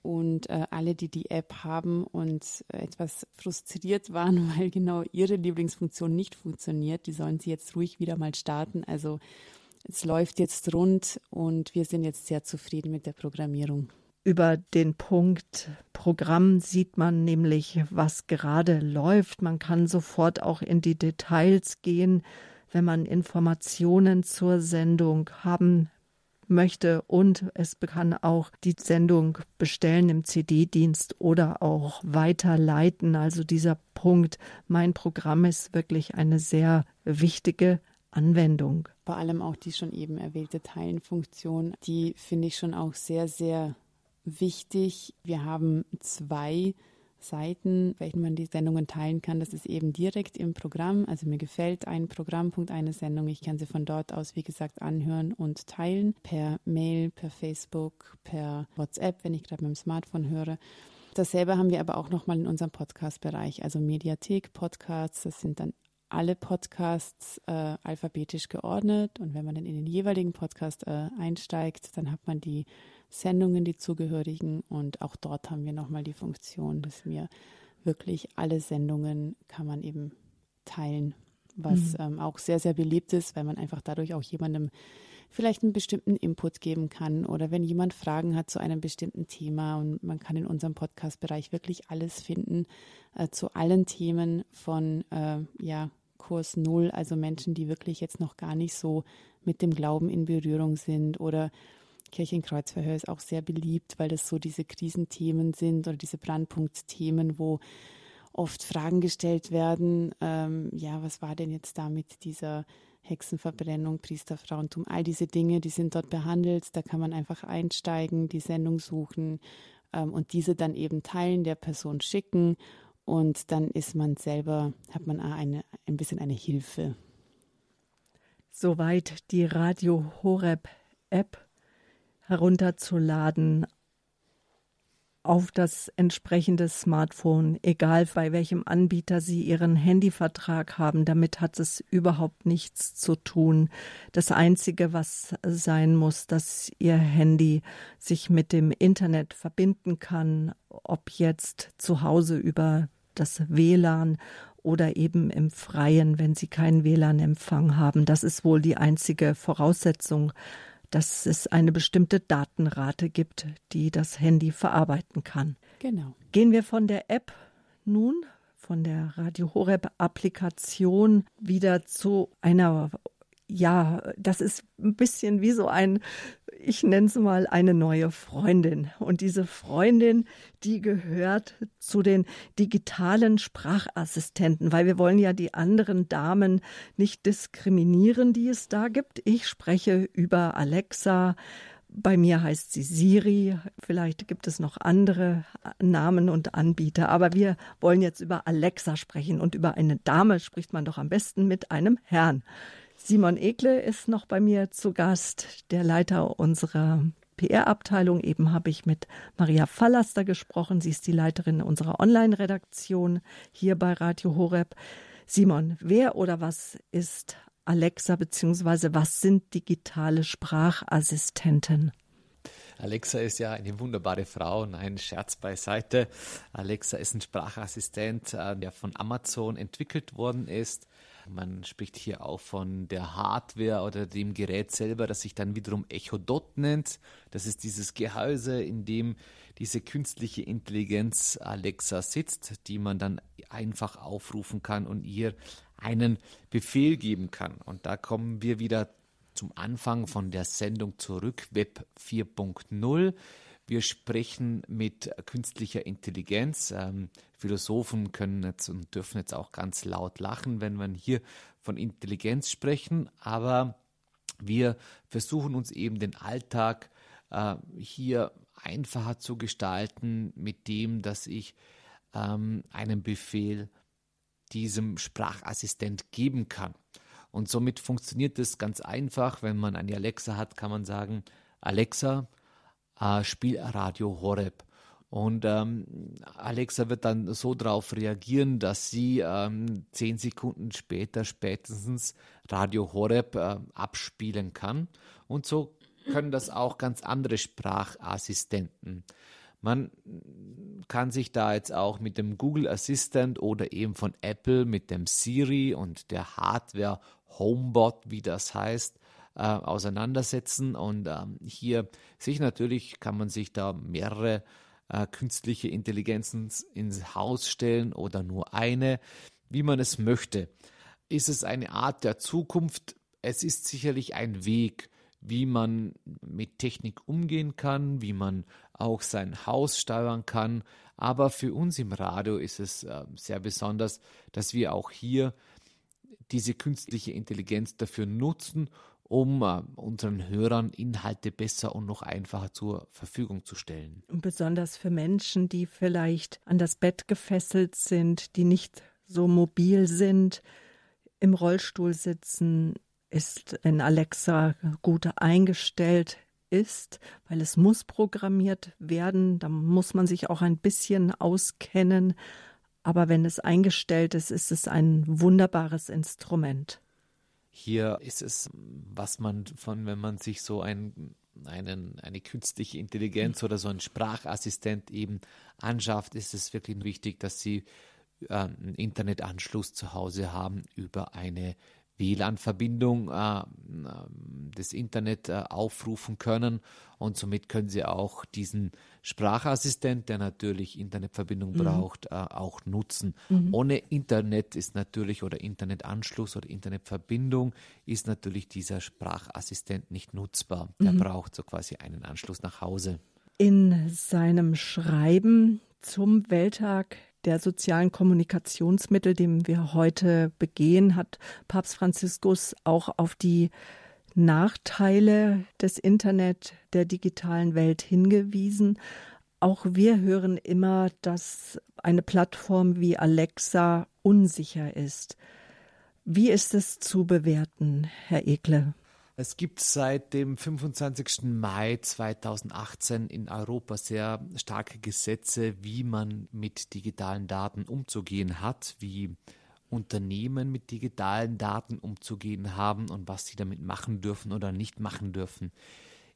C: Und äh, alle, die die App haben und etwas frustriert waren, [LAUGHS] weil genau ihre Lieblingsfunktion nicht funktioniert, die sollen sie jetzt ruhig wieder mal starten. Also es läuft jetzt rund und wir sind jetzt sehr zufrieden mit der Programmierung.
A: Über den Punkt Programm sieht man nämlich, was gerade läuft. Man kann sofort auch in die Details gehen, wenn man Informationen zur Sendung haben möchte und es kann auch die Sendung bestellen im CD-Dienst oder auch weiterleiten. Also dieser Punkt, mein Programm ist wirklich eine sehr wichtige Anwendung.
C: Vor allem auch die schon eben erwähnte Teilenfunktion, die finde ich schon auch sehr, sehr wichtig. Wir haben zwei Seiten, welchen man die Sendungen teilen kann. Das ist eben direkt im Programm. Also mir gefällt ein Programmpunkt, eine Sendung. Ich kann sie von dort aus, wie gesagt, anhören und teilen. Per Mail, per Facebook, per WhatsApp, wenn ich gerade mit dem Smartphone höre. Dasselbe haben wir aber auch nochmal in unserem Podcast-Bereich, also Mediathek, Podcasts. Das sind dann alle Podcasts äh, alphabetisch geordnet. Und wenn man dann in den jeweiligen Podcast äh, einsteigt, dann hat man die Sendungen, die zugehörigen. Und auch dort haben wir nochmal die Funktion, dass wir wirklich alle Sendungen kann man eben teilen, was mhm. ähm, auch sehr, sehr beliebt ist, weil man einfach dadurch auch jemandem vielleicht einen bestimmten Input geben kann oder wenn jemand Fragen hat zu einem bestimmten Thema und man kann in unserem Podcast-Bereich wirklich alles finden äh, zu allen Themen von äh, ja, Kurs Null, also Menschen, die wirklich jetzt noch gar nicht so mit dem Glauben in Berührung sind oder Kirchenkreuzverhör ist auch sehr beliebt, weil das so diese Krisenthemen sind oder diese Brandpunktthemen, wo oft Fragen gestellt werden. Ähm, ja, was war denn jetzt da mit dieser Hexenverbrennung, Priesterfrauentum, all diese Dinge, die sind dort behandelt. Da kann man einfach einsteigen, die Sendung suchen ähm, und diese dann eben teilen, der Person schicken und dann ist man selber, hat man eine, ein bisschen eine Hilfe.
A: Soweit die Radio Horeb App herunterzuladen auf das entsprechende Smartphone, egal bei welchem Anbieter Sie Ihren Handyvertrag haben. Damit hat es überhaupt nichts zu tun. Das Einzige, was sein muss, dass Ihr Handy sich mit dem Internet verbinden kann, ob jetzt zu Hause über das WLAN oder eben im Freien, wenn Sie keinen WLAN-Empfang haben. Das ist wohl die einzige Voraussetzung dass es eine bestimmte Datenrate gibt, die das Handy verarbeiten kann.
C: Genau.
A: Gehen wir von der App nun, von der Radio Horeb Applikation wieder zu einer ja, das ist ein bisschen wie so ein, ich nenne es mal eine neue Freundin. Und diese Freundin, die gehört zu den digitalen Sprachassistenten, weil wir wollen ja die anderen Damen nicht diskriminieren, die es da gibt. Ich spreche über Alexa. Bei mir heißt sie Siri. Vielleicht gibt es noch andere Namen und Anbieter. Aber wir wollen jetzt über Alexa sprechen. Und über eine Dame spricht man doch am besten mit einem Herrn. Simon Ekle ist noch bei mir zu Gast, der Leiter unserer PR-Abteilung. Eben habe ich mit Maria Fallaster gesprochen. Sie ist die Leiterin unserer Online-Redaktion hier bei Radio Horeb. Simon, wer oder was ist Alexa beziehungsweise was sind digitale Sprachassistenten?
B: Alexa ist ja eine wunderbare Frau und ein Scherz beiseite. Alexa ist ein Sprachassistent, äh, der von Amazon entwickelt worden ist man spricht hier auch von der Hardware oder dem Gerät selber, das sich dann wiederum Echodot nennt. Das ist dieses Gehäuse, in dem diese künstliche Intelligenz Alexa sitzt, die man dann einfach aufrufen kann und ihr einen Befehl geben kann. Und da kommen wir wieder zum Anfang von der Sendung zurück, Web 4.0. Wir sprechen mit künstlicher Intelligenz. Ähm, Philosophen können jetzt und dürfen jetzt auch ganz laut lachen, wenn wir hier von Intelligenz sprechen. Aber wir versuchen uns eben den Alltag äh, hier einfacher zu gestalten mit dem, dass ich ähm, einen Befehl diesem Sprachassistent geben kann. Und somit funktioniert es ganz einfach. Wenn man eine Alexa hat, kann man sagen, Alexa, äh, spiel Radio Horeb. Und ähm, Alexa wird dann so darauf reagieren, dass sie ähm, zehn Sekunden später spätestens Radio Horeb äh, abspielen kann. Und so können das auch ganz andere Sprachassistenten. Man kann sich da jetzt auch mit dem Google Assistant oder eben von Apple mit dem Siri und der Hardware HomeBot, wie das heißt, äh, auseinandersetzen. Und ähm, hier sich natürlich kann man sich da mehrere äh, künstliche Intelligenzen ins Haus stellen oder nur eine, wie man es möchte. Ist es eine Art der Zukunft? Es ist sicherlich ein Weg, wie man mit Technik umgehen kann, wie man auch sein Haus steuern kann. Aber für uns im Radio ist es äh, sehr besonders, dass wir auch hier diese künstliche Intelligenz dafür nutzen, um äh, unseren Hörern Inhalte besser und noch einfacher zur Verfügung zu stellen.
A: Und besonders für Menschen, die vielleicht an das Bett gefesselt sind, die nicht so mobil sind, im Rollstuhl sitzen, ist, wenn Alexa gut eingestellt ist, weil es muss programmiert werden, da muss man sich auch ein bisschen auskennen, aber wenn es eingestellt ist, ist es ein wunderbares Instrument.
B: Hier ist es, was man von, wenn man sich so ein, einen, eine künstliche Intelligenz oder so einen Sprachassistent eben anschafft, ist es wirklich wichtig, dass sie äh, einen Internetanschluss zu Hause haben über eine WLAN-Verbindung äh, das Internet äh, aufrufen können und somit können Sie auch diesen Sprachassistent, der natürlich Internetverbindung mhm. braucht, äh, auch nutzen. Mhm. Ohne Internet ist natürlich oder Internetanschluss oder Internetverbindung ist natürlich dieser Sprachassistent nicht nutzbar. Der mhm. braucht so quasi einen Anschluss nach Hause.
A: In seinem Schreiben zum Welttag der sozialen Kommunikationsmittel, dem wir heute begehen, hat Papst Franziskus auch auf die Nachteile des Internet, der digitalen Welt hingewiesen. Auch wir hören immer, dass eine Plattform wie Alexa unsicher ist. Wie ist es zu bewerten, Herr Ekle?
B: Es gibt seit dem 25. Mai 2018 in Europa sehr starke Gesetze, wie man mit digitalen Daten umzugehen hat, wie Unternehmen mit digitalen Daten umzugehen haben und was sie damit machen dürfen oder nicht machen dürfen.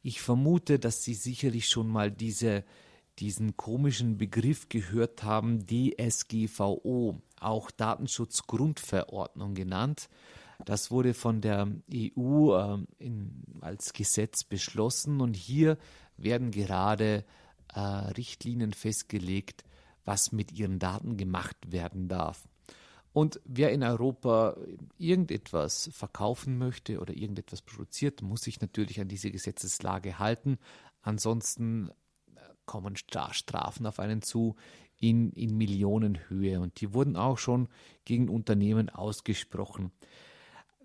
B: Ich vermute, dass Sie sicherlich schon mal diese, diesen komischen Begriff gehört haben, DSGVO, auch Datenschutzgrundverordnung genannt. Das wurde von der EU äh, in, als Gesetz beschlossen und hier werden gerade äh, Richtlinien festgelegt, was mit ihren Daten gemacht werden darf. Und wer in Europa irgendetwas verkaufen möchte oder irgendetwas produziert, muss sich natürlich an diese Gesetzeslage halten. Ansonsten äh, kommen Strafen auf einen zu in, in Millionenhöhe. Und die wurden auch schon gegen Unternehmen ausgesprochen.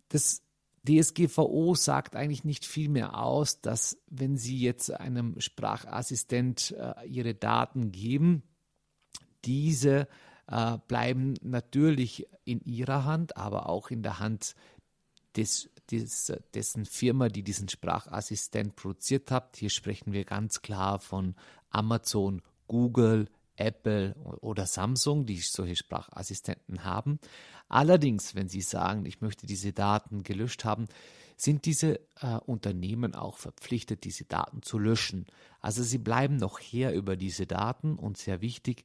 B: Das DSGVO sagt eigentlich nicht viel mehr aus, dass wenn Sie jetzt einem Sprachassistent äh, Ihre Daten geben, diese äh, bleiben natürlich in Ihrer Hand, aber auch in der Hand des, des, dessen Firma, die diesen Sprachassistent produziert hat. Hier sprechen wir ganz klar von Amazon, Google, Apple oder Samsung, die solche Sprachassistenten haben. Allerdings, wenn Sie sagen, ich möchte diese Daten gelöscht haben, sind diese äh, Unternehmen auch verpflichtet, diese Daten zu löschen. Also sie bleiben noch her über diese Daten und sehr wichtig,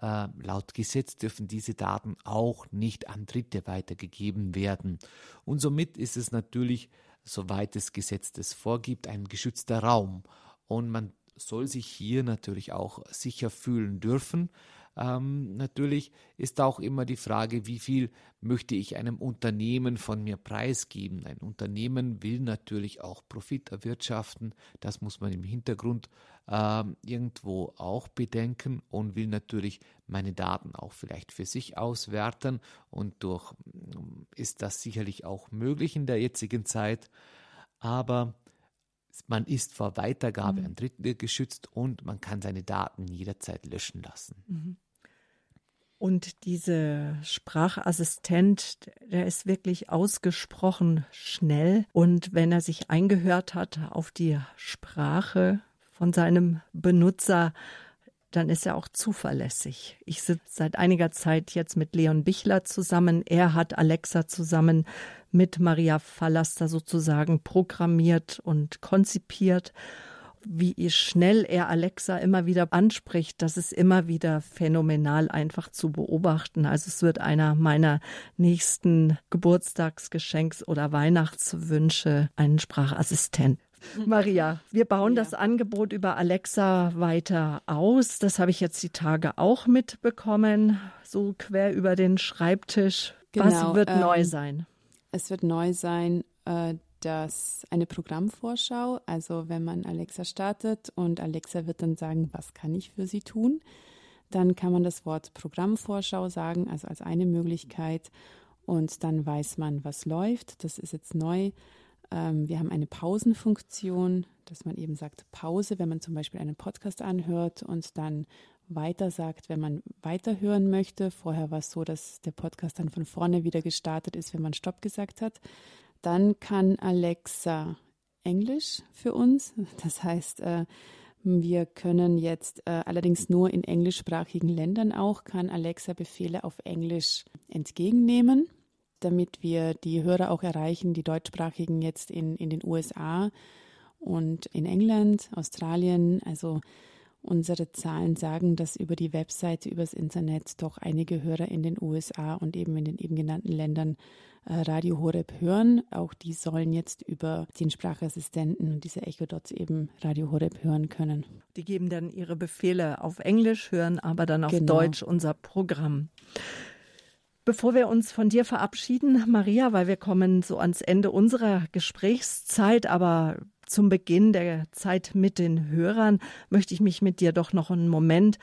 B: äh, laut Gesetz dürfen diese Daten auch nicht an Dritte weitergegeben werden. Und somit ist es natürlich, soweit das Gesetz das vorgibt, ein geschützter Raum. Und man soll sich hier natürlich auch sicher fühlen dürfen. Ähm, natürlich ist auch immer die Frage, wie viel möchte ich einem Unternehmen von mir preisgeben. Ein Unternehmen will natürlich auch Profit erwirtschaften. Das muss man im Hintergrund äh, irgendwo auch bedenken und will natürlich meine Daten auch vielleicht für sich auswerten. Und durch ist das sicherlich auch möglich in der jetzigen Zeit. Aber man ist vor Weitergabe mhm. an Dritte geschützt und man kann seine Daten jederzeit löschen lassen. Mhm.
A: Und dieser Sprachassistent, der ist wirklich ausgesprochen schnell. Und wenn er sich eingehört hat auf die Sprache von seinem Benutzer, dann ist er auch zuverlässig. Ich sitze seit einiger Zeit jetzt mit Leon Bichler zusammen. Er hat Alexa zusammen mit Maria Fallaster sozusagen programmiert und konzipiert. wie schnell er Alexa immer wieder anspricht, das ist immer wieder phänomenal einfach zu beobachten. Also es wird einer meiner nächsten Geburtstagsgeschenks oder Weihnachtswünsche einen Sprachassistent. Maria, wir bauen ja. das Angebot über Alexa weiter aus. Das habe ich jetzt die Tage auch mitbekommen, so quer über den Schreibtisch. Genau, Was wird ähm, neu sein?
C: Es wird neu sein, äh, dass eine Programmvorschau, also wenn man Alexa startet und Alexa wird dann sagen, was kann ich für Sie tun, dann kann man das Wort Programmvorschau sagen, also als eine Möglichkeit und dann weiß man, was läuft. Das ist jetzt neu. Ähm, wir haben eine Pausenfunktion, dass man eben sagt Pause, wenn man zum Beispiel einen Podcast anhört und dann weiter sagt, wenn man weiterhören möchte. Vorher war es so, dass der Podcast dann von vorne wieder gestartet ist, wenn man Stopp gesagt hat. Dann kann Alexa Englisch für uns. Das heißt, äh, wir können jetzt äh, allerdings nur in englischsprachigen Ländern auch, kann Alexa Befehle auf Englisch entgegennehmen, damit wir die Hörer auch erreichen, die deutschsprachigen jetzt in, in den USA und in England, Australien. Also unsere Zahlen sagen, dass über die Webseite, übers Internet doch einige Hörer in den USA und eben in den eben genannten Ländern äh, Radio Horeb hören. Auch die sollen jetzt über den Sprachassistenten und diese Echo Dots eben Radio Horeb hören können.
A: Die geben dann ihre Befehle auf Englisch, hören aber dann auf genau. Deutsch unser Programm. Bevor wir uns von dir verabschieden, Maria, weil wir kommen so ans Ende unserer Gesprächszeit, aber zum Beginn der Zeit mit den Hörern möchte ich mich mit dir doch noch einen Moment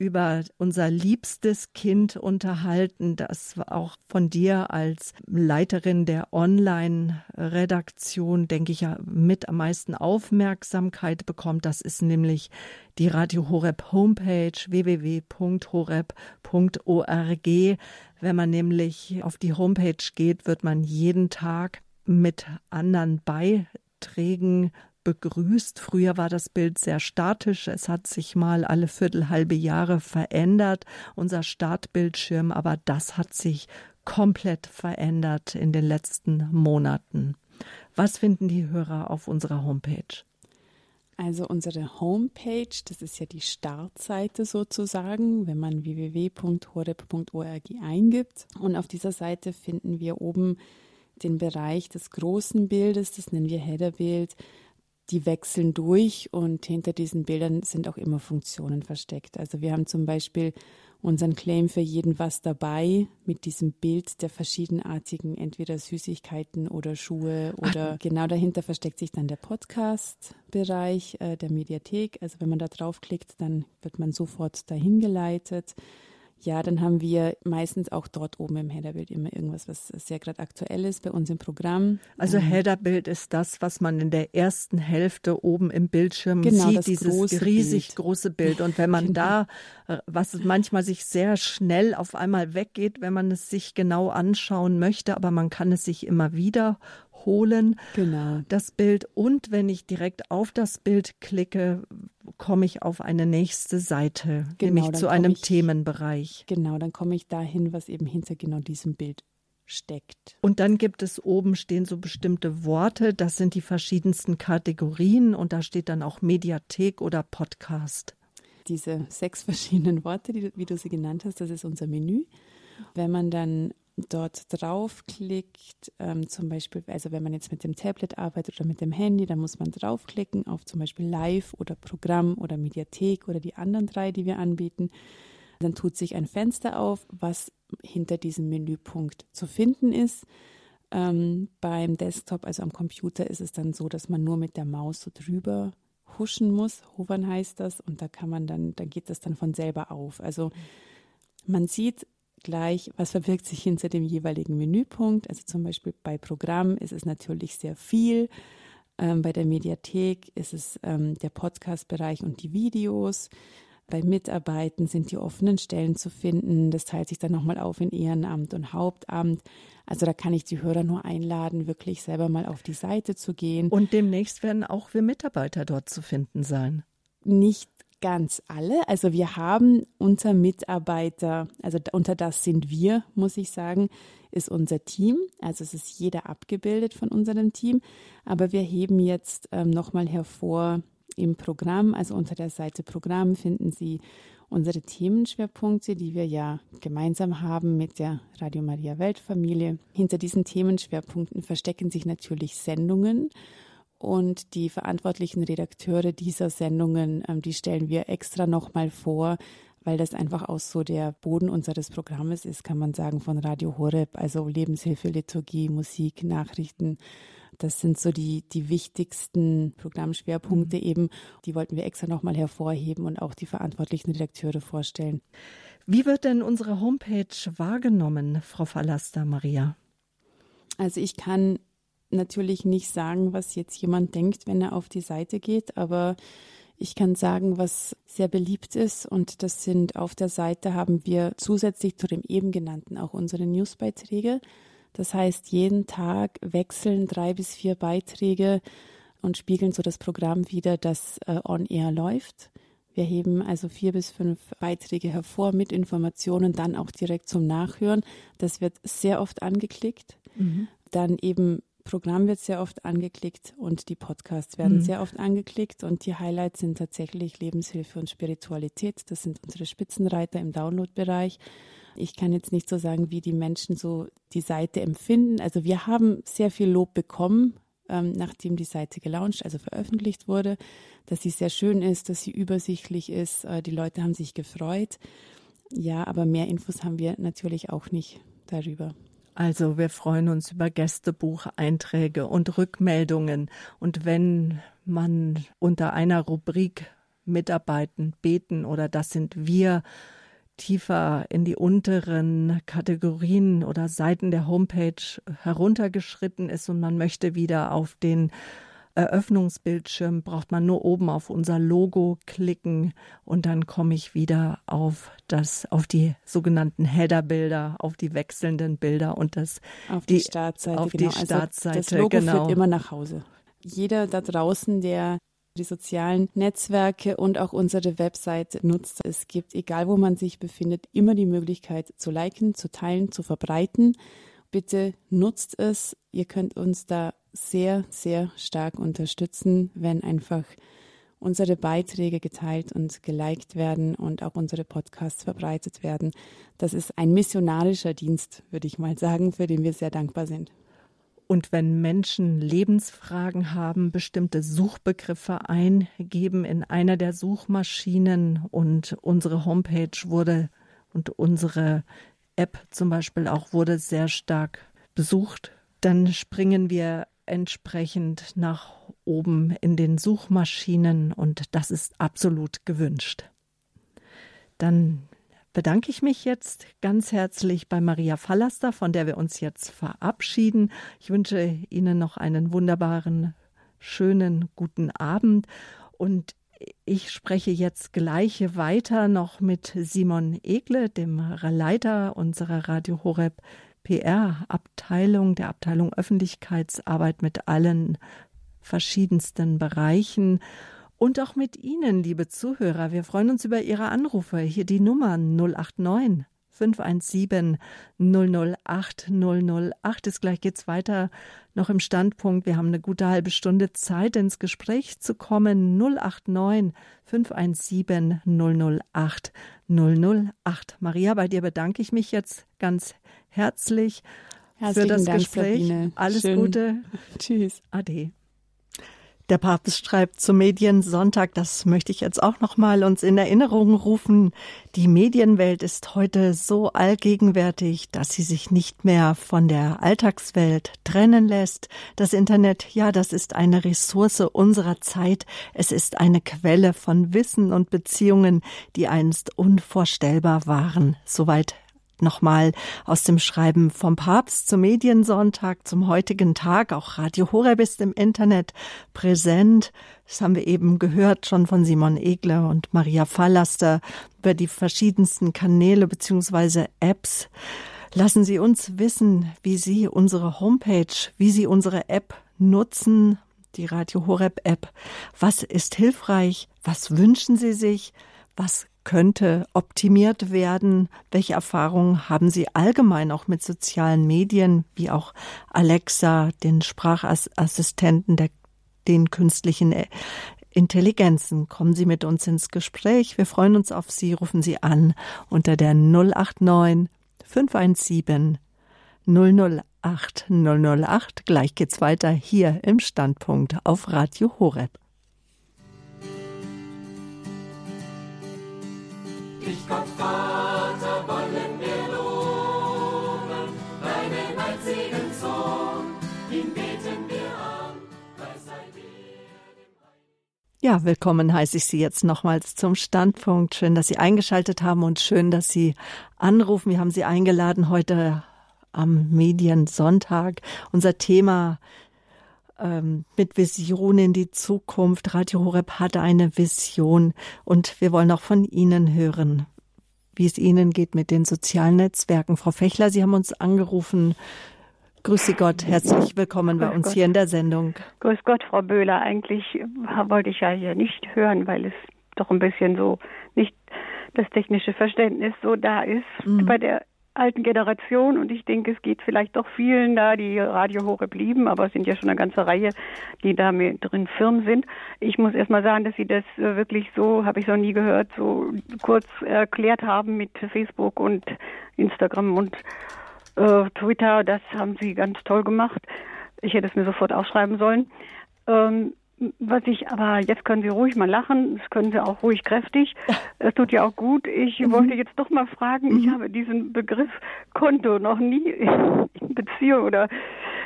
A: über unser liebstes Kind unterhalten, das auch von dir als Leiterin der Online-Redaktion, denke ich, ja mit am meisten Aufmerksamkeit bekommt. Das ist nämlich die Radio Horeb Homepage www.horeb.org. Wenn man nämlich auf die Homepage geht, wird man jeden Tag mit anderen Beiträgen begrüßt. Früher war das Bild sehr statisch. Es hat sich mal alle Viertel, halbe Jahre verändert, unser Startbildschirm, aber das hat sich komplett verändert in den letzten Monaten. Was finden die Hörer auf unserer Homepage?
C: Also unsere Homepage, das ist ja die Startseite sozusagen, wenn man www.horeb.org eingibt. Und auf dieser Seite finden wir oben den Bereich des großen Bildes, das nennen wir Headerbild, die wechseln durch und hinter diesen Bildern sind auch immer Funktionen versteckt. Also wir haben zum Beispiel unseren Claim für jeden was dabei mit diesem Bild der verschiedenartigen, entweder Süßigkeiten oder Schuhe oder Ach. genau dahinter versteckt sich dann der Podcast-Bereich äh, der Mediathek. Also wenn man da draufklickt, dann wird man sofort dahin geleitet. Ja, dann haben wir meistens auch dort oben im Headerbild immer irgendwas, was sehr gerade aktuell ist bei uns im Programm.
A: Also ähm, Headerbild ist das, was man in der ersten Hälfte oben im Bildschirm genau, sieht, dieses riesig Bild. große Bild. Und wenn man genau. da, äh, was manchmal sich sehr schnell auf einmal weggeht, wenn man es sich genau anschauen möchte, aber man kann es sich immer wieder holen, genau. das Bild. Und wenn ich direkt auf das Bild klicke, komme ich auf eine nächste Seite, genau, nämlich zu einem ich, Themenbereich.
C: Genau, dann komme ich dahin, was eben hinter genau diesem Bild steckt.
A: Und dann gibt es oben stehen so bestimmte Worte, das sind die verschiedensten Kategorien und da steht dann auch Mediathek oder Podcast.
C: Diese sechs [LAUGHS] verschiedenen Worte, die, wie du sie genannt hast, das ist unser Menü. Wenn man dann dort draufklickt, ähm, zum Beispiel, also wenn man jetzt mit dem Tablet arbeitet oder mit dem Handy, dann muss man draufklicken auf zum Beispiel Live oder Programm oder Mediathek oder die anderen drei, die wir anbieten. Dann tut sich ein Fenster auf, was hinter diesem Menüpunkt zu finden ist. Ähm, beim Desktop, also am Computer, ist es dann so, dass man nur mit der Maus so drüber huschen muss. Hovern heißt das. Und da kann man dann, da geht das dann von selber auf. Also man sieht gleich, was verbirgt sich hinter dem jeweiligen Menüpunkt. Also zum Beispiel bei Programm ist es natürlich sehr viel. Ähm, bei der Mediathek ist es ähm, der Podcast-Bereich und die Videos. Bei Mitarbeiten sind die offenen Stellen zu finden. Das teilt sich dann nochmal auf in Ehrenamt und Hauptamt. Also da kann ich die Hörer nur einladen, wirklich selber mal auf die Seite zu gehen.
A: Und demnächst werden auch wir Mitarbeiter dort zu finden sein.
C: Nicht ganz alle. Also wir haben unter Mitarbeiter, also unter das sind wir, muss ich sagen, ist unser Team. Also es ist jeder abgebildet von unserem Team. Aber wir heben jetzt ähm, nochmal hervor Im Programm, also unter der Seite Programm, finden Sie unsere Themenschwerpunkte, die wir ja gemeinsam haben mit der Radio Maria Weltfamilie. Hinter diesen Themenschwerpunkten verstecken sich natürlich Sendungen und die verantwortlichen Redakteure dieser Sendungen, ähm, die stellen wir extra nochmal vor, weil das einfach auch so der Boden unseres Programmes ist, kann man sagen, von Radio Horeb, also Lebenshilfe, Liturgie, Musik, Nachrichten. Das sind so die, die wichtigsten Programmschwerpunkte mhm. eben. Die wollten wir extra nochmal hervorheben und auch die verantwortlichen Redakteure vorstellen.
A: Wie wird denn unsere Homepage wahrgenommen, Frau Verlaster Maria?
C: Also ich kann natürlich nicht sagen, was jetzt jemand denkt, wenn er auf die Seite geht, aber ich kann sagen, was sehr beliebt ist und das sind auf der Seite haben wir zusätzlich zu dem eben genannten auch unsere Newsbeiträge. Das heißt, jeden Tag wechseln drei bis vier Beiträge und spiegeln so das Programm wieder, das äh, on air läuft. Wir heben also vier bis fünf Beiträge hervor mit Informationen, dann auch direkt zum Nachhören. Das wird sehr oft angeklickt. Mhm. Dann eben Programm wird sehr oft angeklickt und die Podcasts werden mhm. sehr oft angeklickt und die Highlights sind tatsächlich Lebenshilfe und Spiritualität. Das sind unsere Spitzenreiter im Downloadbereich. Ich kann jetzt nicht so sagen, wie die Menschen so die Seite empfinden. Also wir haben sehr viel Lob bekommen, ähm, nachdem die Seite gelauncht, also veröffentlicht wurde, dass sie sehr schön ist, dass sie übersichtlich ist. Äh, die Leute haben sich gefreut. Ja, aber mehr Infos haben wir natürlich auch nicht darüber.
A: Also wir freuen uns über Gästebucheinträge und Rückmeldungen. Und wenn man unter einer Rubrik mitarbeiten, beten oder das sind wir tiefer in die unteren Kategorien oder Seiten der Homepage heruntergeschritten ist und man möchte wieder auf den Eröffnungsbildschirm braucht man nur oben auf unser Logo klicken und dann komme ich wieder auf das, auf die sogenannten Header-Bilder, auf die wechselnden Bilder und das
C: auf die, die Startseite.
A: Auf genau. die Startseite,
C: also das Logo genau. führt immer nach Hause. Jeder da draußen, der die sozialen Netzwerke und auch unsere Website nutzt. Es gibt, egal wo man sich befindet, immer die Möglichkeit zu liken, zu teilen, zu verbreiten. Bitte nutzt es. Ihr könnt uns da sehr, sehr stark unterstützen, wenn einfach unsere Beiträge geteilt und geliked werden und auch unsere Podcasts verbreitet werden. Das ist ein missionarischer Dienst, würde ich mal sagen, für den wir sehr dankbar sind.
A: Und wenn Menschen Lebensfragen haben, bestimmte Suchbegriffe eingeben in einer der Suchmaschinen und unsere Homepage wurde und unsere App zum Beispiel auch wurde sehr stark besucht, dann springen wir entsprechend nach oben in den Suchmaschinen und das ist absolut gewünscht. Dann bedanke ich mich jetzt ganz herzlich bei Maria Fallaster, von der wir uns jetzt verabschieden. Ich wünsche Ihnen noch einen wunderbaren, schönen, guten Abend und ich spreche jetzt gleich weiter noch mit Simon Egle, dem Leiter unserer Radio Horeb PR-Abteilung, der Abteilung Öffentlichkeitsarbeit mit allen verschiedensten Bereichen und auch mit Ihnen, liebe Zuhörer. Wir freuen uns über Ihre Anrufe. Hier die Nummer 089 517 008 008 ist gleich geht's weiter noch im Standpunkt. Wir haben eine gute halbe Stunde Zeit ins Gespräch zu kommen. 089 517 008 008. Maria, bei dir bedanke ich mich jetzt ganz herzlich Herzlichen für das Dank, Gespräch. Sabine. Alles Schön. Gute. [LAUGHS]
C: Tschüss.
A: Ade. Der Papst schreibt zum Mediensonntag, das möchte ich jetzt auch noch mal uns in Erinnerung rufen. Die Medienwelt ist heute so allgegenwärtig, dass sie sich nicht mehr von der Alltagswelt trennen lässt. Das Internet, ja, das ist eine Ressource unserer Zeit. Es ist eine Quelle von Wissen und Beziehungen, die einst unvorstellbar waren. Soweit nochmal aus dem Schreiben vom Papst zum Mediensonntag, zum heutigen Tag. Auch Radio Horeb ist im Internet präsent. Das haben wir eben gehört schon von Simon Egler und Maria Fallaster über die verschiedensten Kanäle beziehungsweise Apps. Lassen Sie uns wissen, wie Sie unsere Homepage, wie Sie unsere App nutzen, die Radio Horeb App. Was ist hilfreich? Was wünschen Sie sich? Was könnte optimiert werden? Welche Erfahrungen haben Sie allgemein auch mit sozialen Medien, wie auch Alexa, den Sprachassistenten, der, den künstlichen Intelligenzen. Kommen Sie mit uns ins Gespräch. Wir freuen uns auf Sie. Rufen Sie an unter der 089 517 008 008. Gleich geht's weiter hier im Standpunkt auf Radio Horeb. Ja, willkommen heiße ich Sie jetzt nochmals zum Standpunkt. Schön, dass Sie eingeschaltet haben und schön, dass Sie anrufen. Wir haben Sie eingeladen heute am Mediensonntag. Unser Thema ähm, mit Vision in die Zukunft. Radio Horeb hat eine Vision und wir wollen auch von Ihnen hören, wie es Ihnen geht mit den sozialen Netzwerken. Frau Fechler, Sie haben uns angerufen. Grüße Gott, herzlich willkommen Grüß bei uns Gott. hier in der Sendung.
D: Grüß Gott, Frau Böhler. Eigentlich wollte ich ja hier nicht hören, weil es doch ein bisschen so nicht das technische Verständnis so da ist mhm. bei der alten Generation und ich denke, es geht vielleicht doch vielen da, die Radio Hoche blieben, aber es sind ja schon eine ganze Reihe, die da mit drin firm sind. Ich muss erst mal sagen, dass sie das äh, wirklich so, habe ich noch nie gehört, so kurz erklärt haben mit Facebook und Instagram und äh, Twitter. Das haben sie ganz toll gemacht. Ich hätte es mir sofort aufschreiben sollen. Ähm, was ich, aber jetzt können Sie ruhig mal lachen, das können Sie auch ruhig kräftig. [LAUGHS] Es tut ja auch gut. Ich mhm. wollte jetzt doch mal fragen, mhm. ich habe diesen Begriff Konto noch nie in Beziehung oder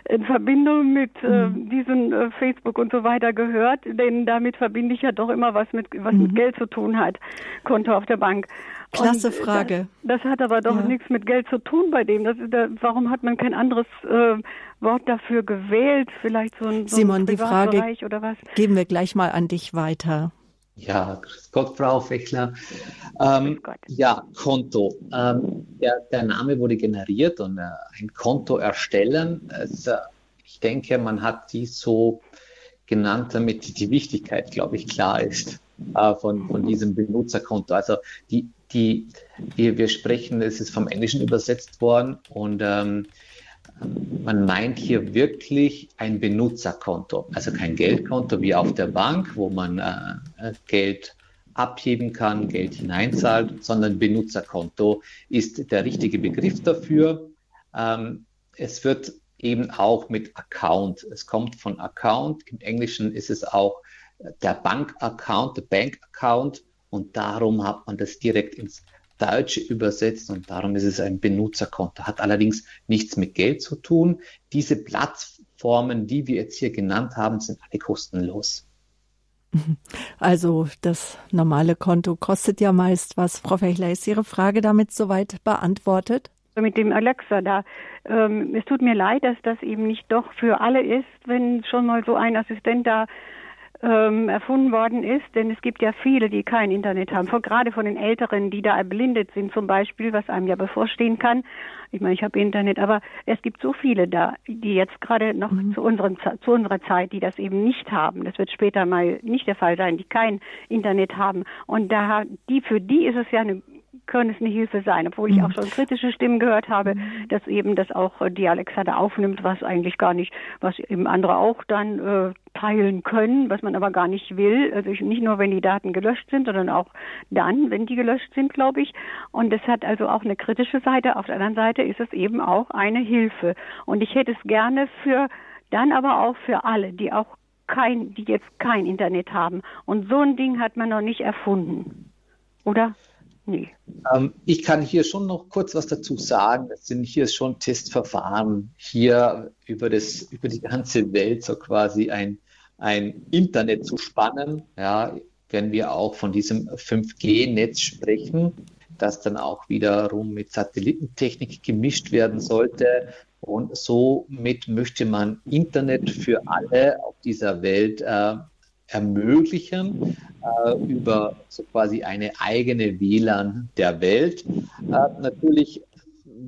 D: in Verbindung mit äh, mhm. diesen äh, Facebook und so weiter gehört, denn damit verbinde ich ja doch immer was mit was mit mhm. Geld zu tun hat. Konto auf der Bank.
A: Klasse und Frage.
D: Das, das, hat aber doch ja. nichts mit Geld zu tun bei dem. Das, da, warum hat man kein anderes äh, Wort dafür gewählt? Vielleicht so ein,
A: so Simon, ein die Frage oder was? geben wir gleich mal an dich weiter.
B: Ja, grüß Gott, Frau Fechler. Ähm, Gott. Ja, Konto. Ähm, der, der, Name wurde generiert und äh, ein Konto erstellen. Es, äh, ich denke, man hat dies so genannt, damit die Wichtigkeit, glaube ich, klar ist äh, von, von diesem Benutzerkonto. Also die, die, wir, wir sprechen, es ist vom Englischen übersetzt worden und ähm, man meint hier wirklich ein Benutzerkonto, also kein Geldkonto wie auf der Bank, wo man äh, Geld abheben kann, Geld hineinzahlt, sondern Benutzerkonto ist der richtige Begriff dafür. Ähm, es wird eben auch mit Account, es kommt von Account, im Englischen ist es auch der Bankaccount, der Bankaccount. Und darum hat man das direkt ins Deutsche übersetzt und darum ist es ein Benutzerkonto. Hat allerdings nichts mit Geld zu tun. Diese Plattformen, die wir jetzt hier genannt haben, sind alle kostenlos.
A: Also das normale Konto kostet ja meist was. Frau Fechler, ist Ihre Frage damit soweit beantwortet?
D: Mit dem Alexa da. Ähm, es tut mir leid, dass das eben nicht doch für alle ist, wenn schon mal so ein Assistent da ähm, erfunden worden ist, denn es gibt ja viele, die kein Internet haben, von, gerade von den Älteren, die da erblindet sind zum Beispiel, was einem ja bevorstehen kann. Ich meine, ich habe Internet, aber es gibt so viele da, die jetzt gerade noch mhm. zu, unseren, zu unserer Zeit, die das eben nicht haben. Das wird später mal nicht der Fall sein, die kein Internet haben. Und da die für die ist es ja eine können es eine Hilfe sein, obwohl ich auch schon kritische Stimmen gehört habe, dass eben das auch äh, die Alexa da aufnimmt, was eigentlich gar nicht, was eben andere auch dann äh, teilen können, was man aber gar nicht will. Also nicht nur, wenn die Daten gelöscht sind, sondern auch dann, wenn die gelöscht sind, glaube ich. Und es hat also auch eine kritische Seite. Auf der anderen Seite ist es eben auch eine Hilfe. Und ich hätte es gerne für dann aber auch für alle, die auch kein, die jetzt kein Internet haben. Und so ein Ding hat man noch nicht erfunden. Oder?
B: Nee. Ähm, ich kann hier schon noch kurz was dazu sagen. Es sind hier schon Testverfahren, hier über, das, über die ganze Welt so quasi ein, ein Internet zu spannen. Ja, wenn wir auch von diesem 5G-Netz sprechen, das dann auch wiederum mit Satellitentechnik gemischt werden sollte. Und somit möchte man Internet für alle auf dieser Welt äh, ermöglichen äh, über so quasi eine eigene WLAN der Welt. Äh, natürlich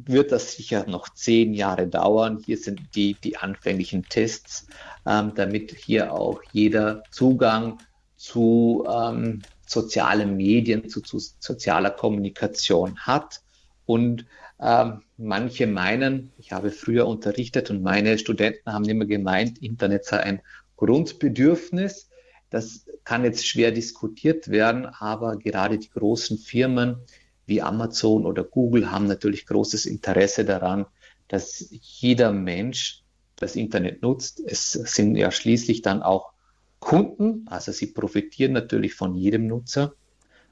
B: wird das sicher noch zehn Jahre dauern. Hier sind die, die anfänglichen Tests, ähm, damit hier auch jeder Zugang zu ähm, sozialen Medien, zu, zu, sozialer Kommunikation hat. Und ähm, manche meinen, ich habe früher unterrichtet und meine Studenten haben immer gemeint, Internet sei ein Grundbedürfnis. Das kann jetzt schwer diskutiert werden, aber gerade die großen Firmen wie Amazon oder Google haben natürlich großes Interesse daran, dass jeder Mensch das Internet nutzt. Es sind ja schließlich dann auch Kunden, also sie profitieren natürlich von jedem Nutzer,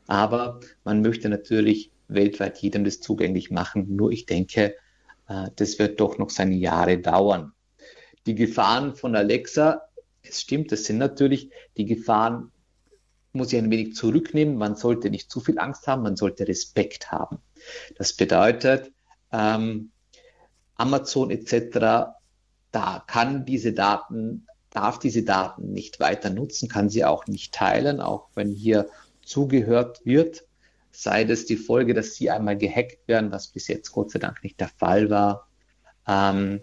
B: aber man möchte natürlich weltweit jedem das zugänglich machen. Nur ich denke, äh, das wird doch noch seine Jahre dauern. Die Gefahren von Alexa, es stimmt, das sind natürlich die Gefahren, muss ich ein wenig zurücknehmen. Man sollte nicht zu viel Angst haben, man sollte Respekt haben. Das bedeutet, ähm, Amazon etc., da kann diese Daten, darf diese Daten nicht weiter nutzen, kann sie auch nicht teilen, auch wenn hier zugehört wird. Sei das die Folge, dass sie einmal gehackt werden, was bis jetzt Gott sei Dank nicht der Fall war, ähm,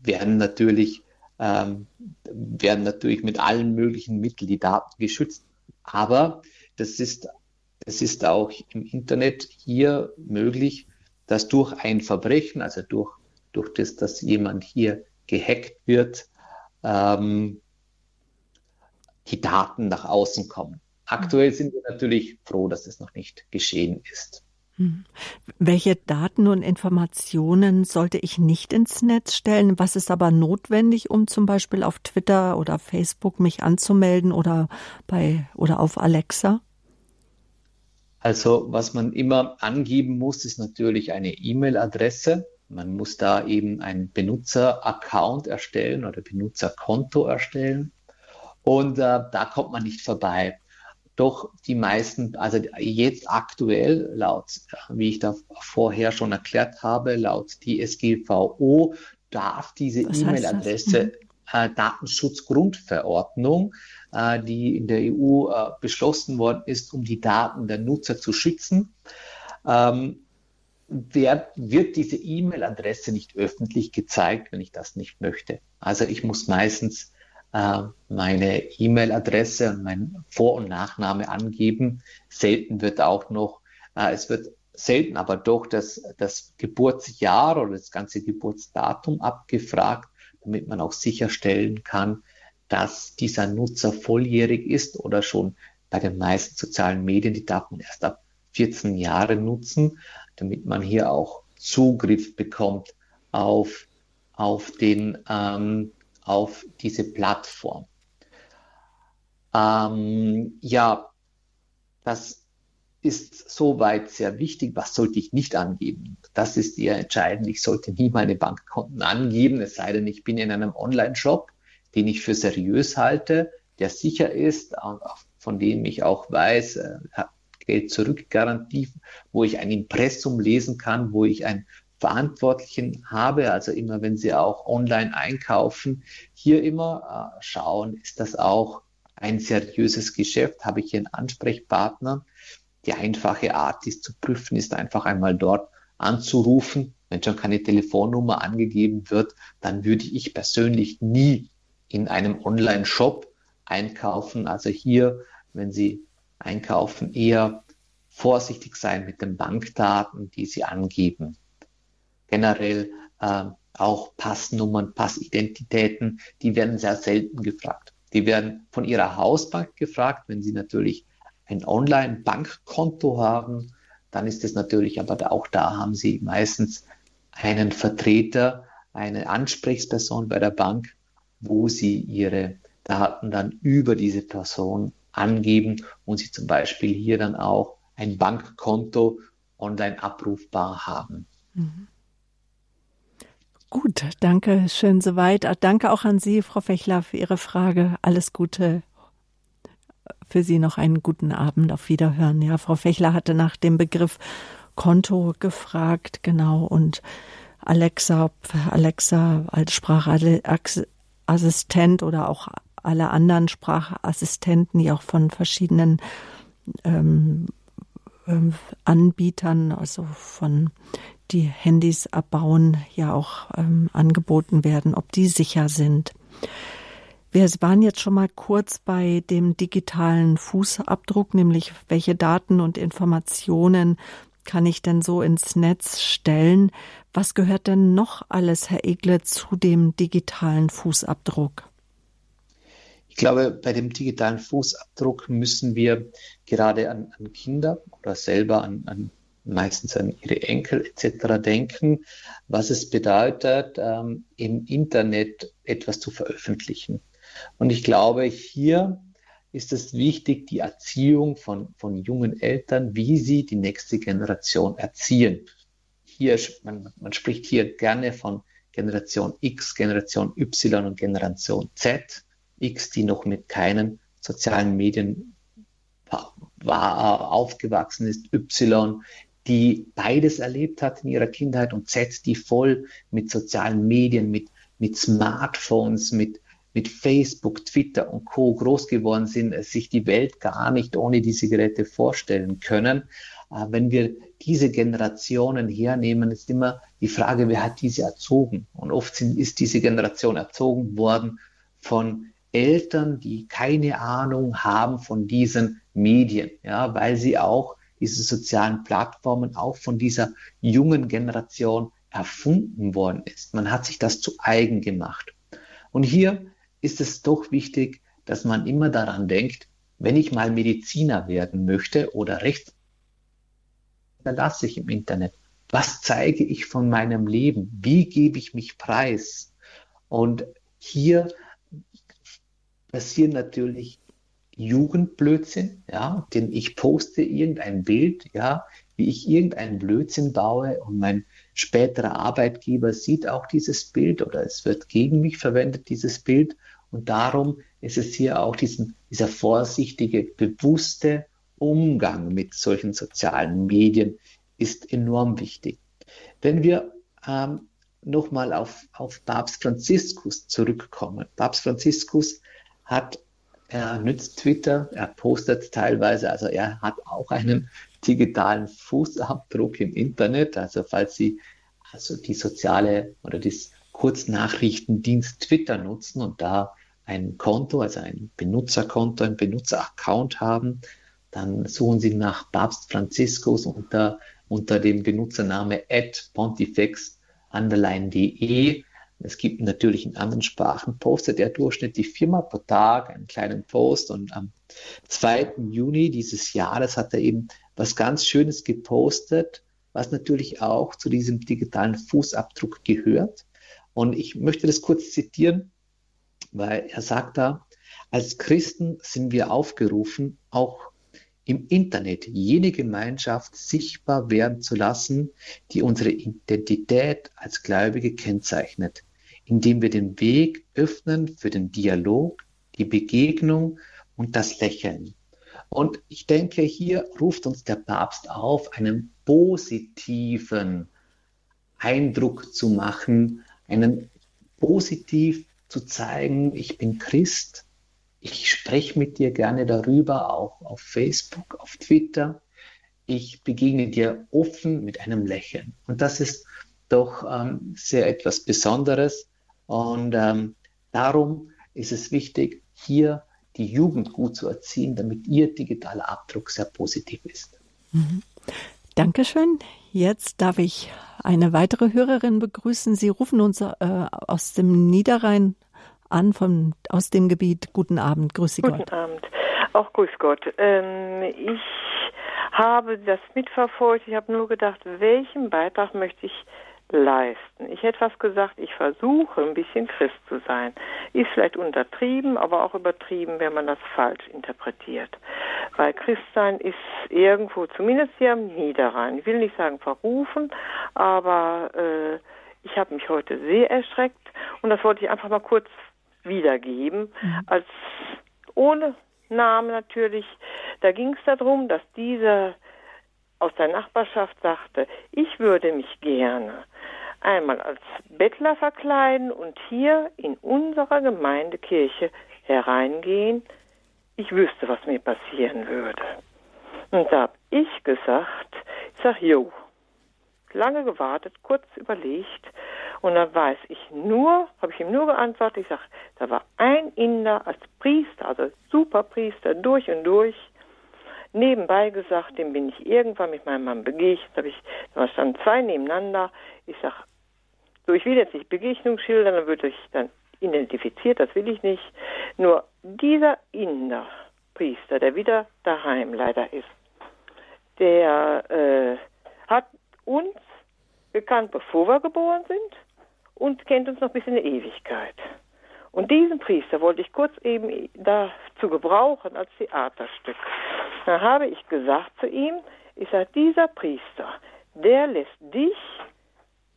B: werden natürlich ähm, werden natürlich mit allen möglichen Mitteln die Daten geschützt. Aber das ist, das ist auch im Internet hier möglich, dass durch ein Verbrechen, also durch, durch das, dass jemand hier gehackt wird, ähm, die Daten nach außen kommen. Aktuell sind wir natürlich froh, dass es noch nicht geschehen ist.
A: Hm. Welche Daten und Informationen sollte ich nicht ins Netz stellen? Was ist aber notwendig, um zum Beispiel auf Twitter oder Facebook mich anzumelden oder bei oder auf Alexa?
B: Also was man immer angeben muss, ist natürlich eine E-Mail-Adresse. Man muss da eben einen Benutzer-Account erstellen oder Benutzerkonto erstellen. Und äh, da kommt man nicht vorbei doch die meisten, also jetzt aktuell laut, wie ich da vorher schon erklärt habe, laut DSGVO darf diese E-Mail-Adresse mhm. äh, Datenschutzgrundverordnung, äh, die in der EU äh, beschlossen worden ist, um die Daten der Nutzer zu schützen, ähm, wer, wird diese E-Mail-Adresse nicht öffentlich gezeigt, wenn ich das nicht möchte. Also ich muss meistens äh, meine E-Mail-Adresse und mein Vor- und Nachname angeben. Selten wird auch noch, äh, es wird selten aber doch das, das Geburtsjahr oder das ganze Geburtsdatum abgefragt, damit man auch sicherstellen kann, dass dieser Nutzer volljährig ist oder schon bei den meisten sozialen Medien, die man erst ab 14 Jahre nutzen, damit man hier auch Zugriff bekommt auf, auf den ähm, auf diese Plattform. Ähm, ja, das ist soweit sehr wichtig. Was sollte ich nicht angeben? Das ist eher entscheidend. Ich sollte nie meine Bankkonten angeben, es sei denn, ich bin in einem Online-Shop, den ich für seriös halte, der sicher ist, von dem ich auch weiß, äh, Geld zurückgarantie, wo ich ein Impressum lesen kann, wo ich ein Verantwortlichen habe, also immer wenn Sie auch online einkaufen, hier immer äh, schauen, ist das auch ein seriöses Geschäft, habe ich hier einen Ansprechpartner. Die einfache Art, dies zu prüfen, ist einfach einmal dort anzurufen. Wenn schon keine Telefonnummer angegeben wird, dann würde ich persönlich nie in einem Online-Shop einkaufen. Also hier, wenn Sie einkaufen, eher vorsichtig sein mit den Bankdaten, die Sie angeben generell äh, auch Passnummern, Passidentitäten, die werden sehr selten gefragt. Die werden von ihrer Hausbank gefragt, wenn sie natürlich ein Online-Bankkonto haben, dann ist es natürlich, aber auch da haben sie meistens einen Vertreter, eine Ansprechperson bei der Bank, wo sie ihre Daten dann über diese Person angeben und sie zum Beispiel hier dann auch ein Bankkonto online abrufbar haben. Mhm.
A: Gut, danke schön soweit. Danke auch an Sie, Frau Fechler, für Ihre Frage. Alles Gute für Sie noch einen guten Abend. Auf Wiederhören. Ja, Frau Fechler hatte nach dem Begriff Konto gefragt, genau, und Alexa, Alexa als Sprachassistent oder auch alle anderen Sprachassistenten, die auch von verschiedenen ähm, ähm, Anbietern, also von die Handys abbauen, ja auch ähm, angeboten werden, ob die sicher sind. Wir waren jetzt schon mal kurz bei dem digitalen Fußabdruck, nämlich welche Daten und Informationen kann ich denn so ins Netz stellen? Was gehört denn noch alles, Herr Egle, zu dem digitalen Fußabdruck?
B: Ich glaube, bei dem digitalen Fußabdruck müssen wir gerade an, an Kinder oder selber an, an meistens an ihre Enkel etc. denken, was es bedeutet, ähm, im Internet etwas zu veröffentlichen. Und ich glaube, hier ist es wichtig, die Erziehung von, von jungen Eltern, wie sie die nächste Generation erziehen. Hier, man, man spricht hier gerne von Generation X, Generation Y und Generation Z. X, die noch mit keinen sozialen Medien war, aufgewachsen ist, Y, die beides erlebt hat in ihrer Kindheit und Z, die voll mit sozialen Medien, mit, mit Smartphones, mit, mit Facebook, Twitter und Co. groß geworden sind, sich die Welt gar nicht ohne diese Geräte vorstellen können. Äh, wenn wir diese Generationen hernehmen, ist immer die Frage, wer hat diese erzogen? Und oft sind, ist diese Generation erzogen worden von Eltern, die keine Ahnung haben von diesen Medien, ja, weil sie auch diese sozialen Plattformen auch von dieser jungen Generation erfunden worden ist. Man hat sich das zu eigen gemacht. Und hier ist es doch wichtig, dass man immer daran denkt, wenn ich mal Mediziner werden möchte oder Rechts, dann lasse ich im Internet. Was zeige ich von meinem Leben? Wie gebe ich mich preis? Und hier passieren natürlich Jugendblödsinn, ja, denn ich poste irgendein Bild, ja, wie ich irgendeinen Blödsinn baue und mein späterer Arbeitgeber sieht auch dieses Bild oder es wird gegen mich verwendet, dieses Bild. Und darum ist es hier auch diesen, dieser vorsichtige, bewusste Umgang mit solchen sozialen Medien ist enorm wichtig. Wenn wir ähm, nochmal auf, auf Papst Franziskus zurückkommen. Papst Franziskus hat er nützt Twitter, er postet teilweise, also er hat auch einen digitalen Fußabdruck im Internet. Also falls Sie also die soziale oder das Kurznachrichtendienst Twitter nutzen und da ein Konto, also ein Benutzerkonto, ein Benutzeraccount haben, dann suchen Sie nach Papst Franziskus unter, unter dem Benutzername at pontifex underline.de es gibt natürlich in anderen Sprachen, postet er durchschnittlich viermal pro Tag einen kleinen Post und am 2. Juni dieses Jahres hat er eben was ganz Schönes gepostet, was natürlich auch zu diesem digitalen Fußabdruck gehört. Und ich möchte das kurz zitieren, weil er sagt da, als Christen sind wir aufgerufen, auch im Internet jene Gemeinschaft sichtbar werden zu lassen, die unsere Identität als Gläubige kennzeichnet, indem wir den Weg öffnen für den Dialog, die Begegnung und das Lächeln. Und ich denke, hier ruft uns der Papst auf, einen positiven Eindruck zu machen, einen positiv zu zeigen, ich bin Christ, ich spreche mit dir gerne darüber, auch auf Facebook, auf Twitter. Ich begegne dir offen mit einem Lächeln. Und das ist doch ähm, sehr etwas Besonderes. Und ähm, darum ist es wichtig, hier die Jugend gut zu erziehen, damit ihr digitaler Abdruck sehr positiv ist.
A: Mhm. Dankeschön. Jetzt darf ich eine weitere Hörerin begrüßen. Sie rufen uns äh, aus dem Niederrhein an von, aus dem Gebiet. Guten Abend, grüß Sie
E: Guten
A: Gott.
E: Guten Abend, auch grüß Gott. Ähm, ich habe das mitverfolgt. Ich habe nur gedacht, welchen Beitrag möchte ich leisten. Ich hätte was gesagt, ich versuche ein bisschen Christ zu sein. Ist vielleicht untertrieben, aber auch übertrieben, wenn man das falsch interpretiert. Weil Christsein ist irgendwo, zumindest hier am Niederrhein, ich will nicht sagen verrufen, aber äh, ich habe mich heute sehr erschreckt und das wollte ich einfach mal kurz wiedergeben, mhm. als ohne Namen natürlich. Da ging es darum, dass dieser aus der Nachbarschaft sagte, ich würde mich gerne einmal als Bettler verkleiden und hier in unserer Gemeindekirche hereingehen. Ich wüsste, was mir passieren würde. Und da habe ich gesagt, ich sage, jo, lange gewartet, kurz überlegt und dann weiß ich nur, habe ich ihm nur geantwortet, ich sage, da war ein Inder als Priester, also Superpriester durch und durch. Nebenbei gesagt, dem bin ich irgendwann mit meinem Mann begegnet, habe ich, da standen zwei nebeneinander. Ich sage, so ich will jetzt nicht Begegnung schildern, dann würde ich dann identifiziert, das will ich nicht. Nur dieser Inder-Priester, der wieder daheim leider ist, der äh, hat uns gekannt, bevor wir geboren sind und kennt uns noch bis in die Ewigkeit. Und diesen Priester wollte ich kurz eben dazu gebrauchen als Theaterstück. Da habe ich gesagt zu ihm, ich sage, dieser Priester, der lässt dich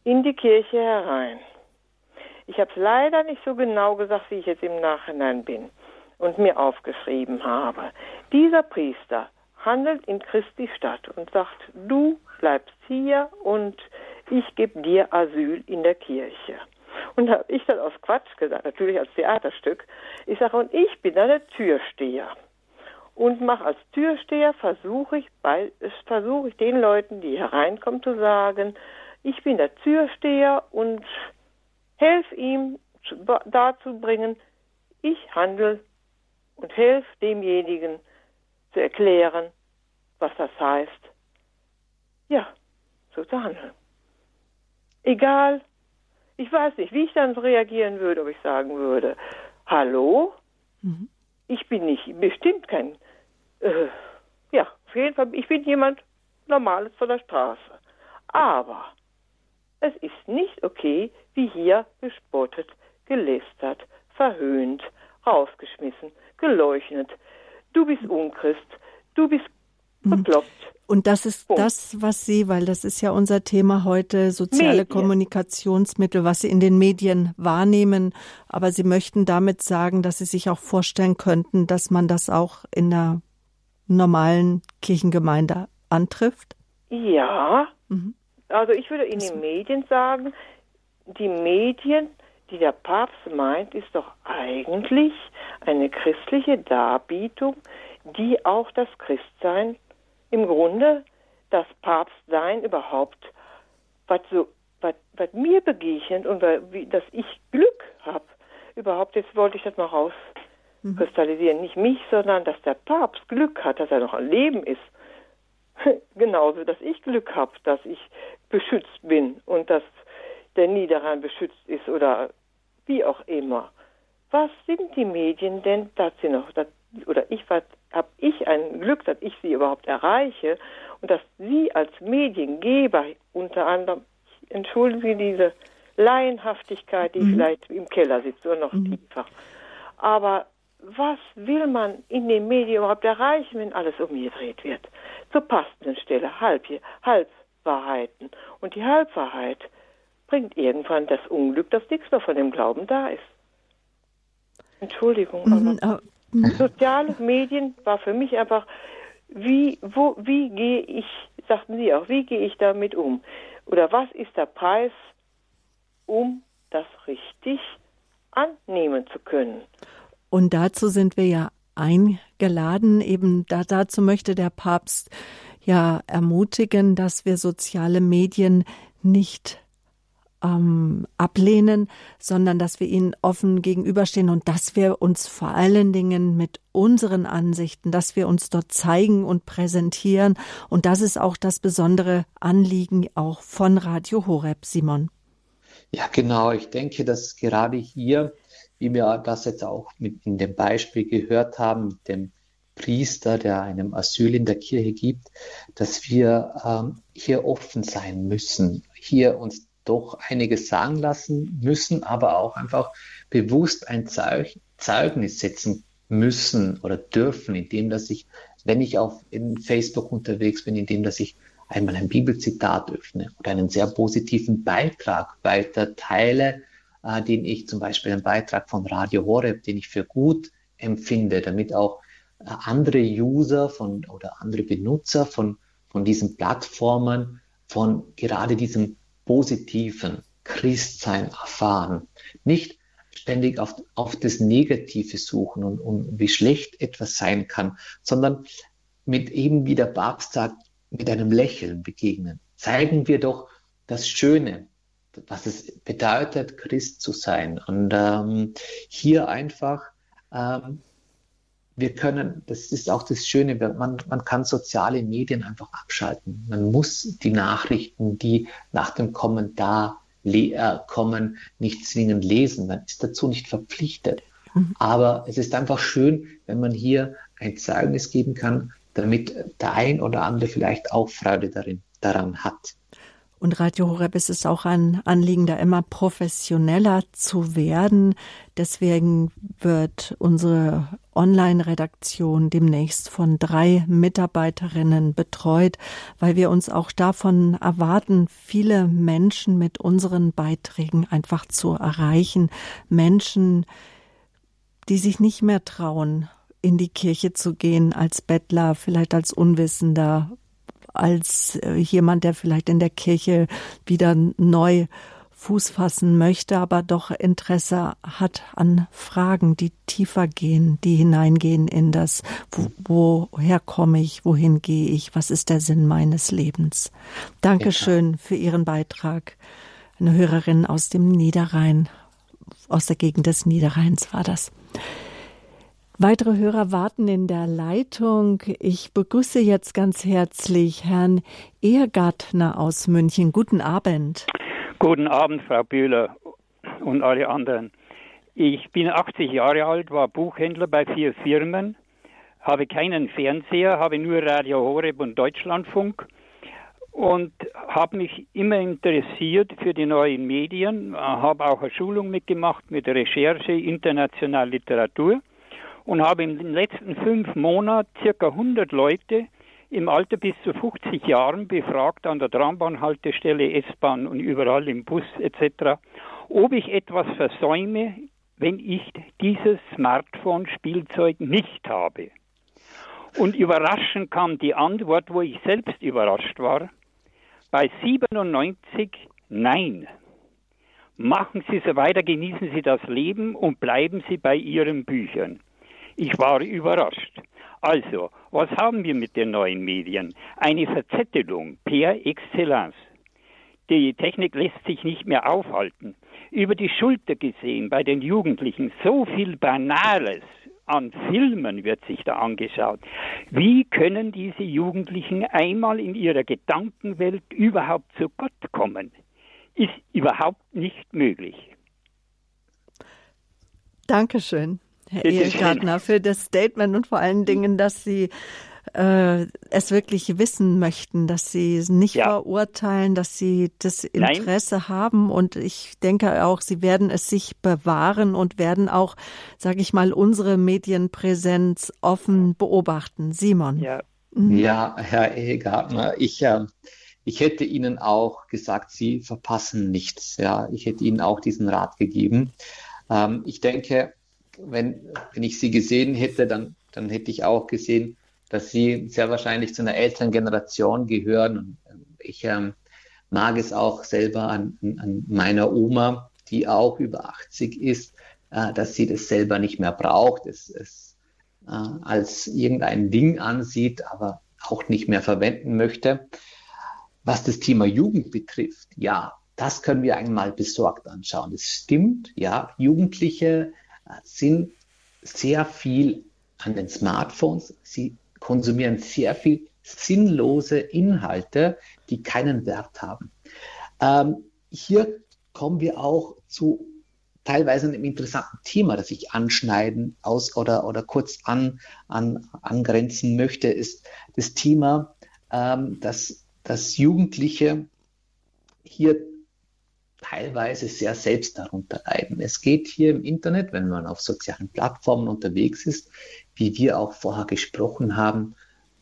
E: in die Kirche herein. Ich habe es leider nicht so genau gesagt, wie ich jetzt im Nachhinein bin und mir aufgeschrieben habe. Dieser Priester handelt in Christi Stadt und sagt, du bleibst hier und ich gebe dir Asyl in der Kirche. Und habe ich dann aus Quatsch gesagt, natürlich als Theaterstück, ich sage, und ich bin dann der Türsteher. Und mache als Türsteher, versuche ich, versuche ich den Leuten, die hereinkommen, zu sagen, ich bin der Türsteher und helfe ihm dazu bringen, ich handle und helfe demjenigen zu erklären, was das heißt. Ja, so zu handeln. Egal, ich weiß nicht, wie ich dann reagieren würde, ob ich sagen würde, hallo, mhm. ich bin nicht, bestimmt kein, äh, ja, auf jeden Fall, ich bin jemand Normales von der Straße. Aber es ist nicht okay, wie hier gespottet, gelästert, verhöhnt, rausgeschmissen, geleugnet. Du bist Unchrist, du bist mhm. bekloppt.
A: Und das ist Punkt. das, was Sie, weil das ist ja unser Thema heute, soziale Medien. Kommunikationsmittel, was Sie in den Medien wahrnehmen. Aber Sie möchten damit sagen, dass Sie sich auch vorstellen könnten, dass man das auch in der normalen Kirchengemeinde antrifft?
E: Ja. Mhm. Also ich würde in den Medien sagen, die Medien, die der Papst meint, ist doch eigentlich eine christliche Darbietung, die auch das Christsein im Grunde, das Papstsein überhaupt, was so, was, was mir begegnet und wie, dass ich Glück habe, überhaupt, jetzt wollte ich das mal rauskristallisieren, mhm. nicht mich, sondern dass der Papst Glück hat, dass er noch am Leben ist. [LAUGHS] Genauso, dass ich Glück habe, dass ich beschützt bin und dass der nie daran beschützt ist oder wie auch immer. Was sind die Medien denn dazu noch? oder ich habe ich ein Glück, dass ich sie überhaupt erreiche und dass Sie als Mediengeber unter anderem, ich entschuldige diese Laienhaftigkeit, die mhm. vielleicht im Keller sitzt oder noch mhm. tiefer. Aber was will man in den Medien überhaupt erreichen, wenn alles umgedreht wird? Zur passenden Stelle Halb, Halbwahrheiten. Und die Halbwahrheit bringt irgendwann das Unglück, dass nichts mehr von dem Glauben da ist. Entschuldigung, aber mhm. [LAUGHS] soziale Medien war für mich einfach, wie, wo, wie gehe ich, sagten Sie auch, wie gehe ich damit um? Oder was ist der Preis, um das richtig annehmen zu können?
A: Und dazu sind wir ja eingeladen. Eben da, dazu möchte der Papst ja ermutigen, dass wir soziale Medien nicht ähm, ablehnen, sondern dass wir ihnen offen gegenüberstehen und dass wir uns vor allen Dingen mit unseren Ansichten, dass wir uns dort zeigen und präsentieren. Und das ist auch das besondere Anliegen auch von Radio Horeb, Simon.
B: Ja, genau. Ich denke, dass gerade hier wie wir das jetzt auch mit in dem Beispiel gehört haben, mit dem Priester, der einem Asyl in der Kirche gibt, dass wir ähm, hier offen sein müssen, hier uns doch einiges sagen lassen müssen, aber auch einfach bewusst ein Zeug, Zeugnis setzen müssen oder dürfen, indem dass ich, wenn ich auf in Facebook unterwegs bin, indem dass ich einmal ein Bibelzitat öffne oder einen sehr positiven Beitrag weiter teile, äh, den ich zum Beispiel einen Beitrag von Radio Horeb, den ich für gut empfinde, damit auch äh, andere User von oder andere Benutzer von, von diesen Plattformen von gerade diesem positiven Christsein erfahren. Nicht ständig auf, auf das Negative suchen und, und wie schlecht etwas sein kann, sondern mit eben, wie der Papst sagt, mit einem Lächeln begegnen. Zeigen wir doch das Schöne, was es bedeutet, Christ zu sein. Und ähm, hier einfach, ähm, wir können, das ist auch das Schöne, man, man kann soziale Medien einfach abschalten. Man muss die Nachrichten, die nach dem Kommentar äh, kommen, nicht zwingend lesen. Man ist dazu nicht verpflichtet. Mhm. Aber es ist einfach schön, wenn man hier ein Zeugnis geben kann, damit der ein oder andere vielleicht auch Freude darin, daran hat.
A: Und Radio Horeb ist es auch ein Anliegen, da immer professioneller zu werden. Deswegen wird unsere Online-Redaktion demnächst von drei Mitarbeiterinnen betreut, weil wir uns auch davon erwarten, viele Menschen mit unseren Beiträgen einfach zu erreichen. Menschen, die sich nicht mehr trauen, in die Kirche zu gehen als Bettler, vielleicht als Unwissender, als äh, jemand, der vielleicht in der Kirche wieder neu Fuß fassen möchte, aber doch Interesse hat an Fragen, die tiefer gehen, die hineingehen in das, wo, woher komme ich, wohin gehe ich, was ist der Sinn meines Lebens. Dankeschön ja. für Ihren Beitrag. Eine Hörerin aus dem Niederrhein, aus der Gegend des Niederrheins war das. Weitere Hörer warten in der Leitung. Ich begrüße jetzt ganz herzlich Herrn Ehrgartner aus München. Guten Abend.
F: Guten Abend, Frau Bühler und alle anderen. Ich bin 80 Jahre alt, war Buchhändler bei vier Firmen, habe keinen Fernseher, habe nur Radio Horeb und Deutschlandfunk und habe mich immer interessiert für die neuen Medien, habe auch eine Schulung mitgemacht mit Recherche internationale Literatur und habe in den letzten fünf Monaten circa 100 Leute im Alter bis zu 50 Jahren befragt an der Trambahnhaltestelle, S-Bahn und überall im Bus etc., ob ich etwas versäume, wenn ich dieses Smartphone-Spielzeug nicht habe. Und überraschend kam die Antwort, wo ich selbst überrascht war, bei 97 Nein. Machen Sie so weiter, genießen Sie das Leben und bleiben Sie bei Ihren Büchern. Ich war überrascht. Also, was haben wir mit den neuen Medien? Eine Verzettelung per Excellence. Die Technik lässt sich nicht mehr aufhalten. Über die Schulter gesehen bei den Jugendlichen so viel Banales an Filmen wird sich da angeschaut. Wie können diese Jugendlichen einmal in ihrer Gedankenwelt überhaupt zu Gott kommen? Ist überhaupt nicht möglich.
A: Dankeschön. Herr Ehegartner, für das Statement und vor allen Dingen, dass Sie äh, es wirklich wissen möchten, dass Sie nicht ja. verurteilen, dass Sie das Interesse Nein. haben. Und ich denke auch, Sie werden es sich bewahren und werden auch, sage ich mal, unsere Medienpräsenz offen beobachten. Simon.
B: Ja, mhm. ja Herr Ehegartner, ich. Äh, ich hätte Ihnen auch gesagt, Sie verpassen nichts. Ja, ich hätte Ihnen auch diesen Rat gegeben. Ähm, ich denke, wenn, wenn ich sie gesehen hätte, dann, dann hätte ich auch gesehen, dass sie sehr wahrscheinlich zu einer älteren Generation gehören. Und ähm, ich ähm, mag es auch selber an, an meiner Oma, die auch über 80 ist, äh, dass sie das selber nicht mehr braucht, es, es äh, als irgendein Ding ansieht, aber auch nicht mehr verwenden möchte. Was das Thema Jugend betrifft, ja, das können wir einmal besorgt anschauen. Es stimmt, ja, Jugendliche sind sehr viel an den Smartphones. Sie konsumieren sehr viel sinnlose Inhalte, die keinen Wert haben. Ähm, hier kommen wir auch zu teilweise einem interessanten Thema, das ich anschneiden aus oder, oder kurz an, an, angrenzen möchte, ist das Thema, ähm, dass, dass Jugendliche hier teilweise sehr selbst darunter leiden. Es geht hier im Internet, wenn man auf sozialen Plattformen unterwegs ist, wie wir auch vorher gesprochen haben,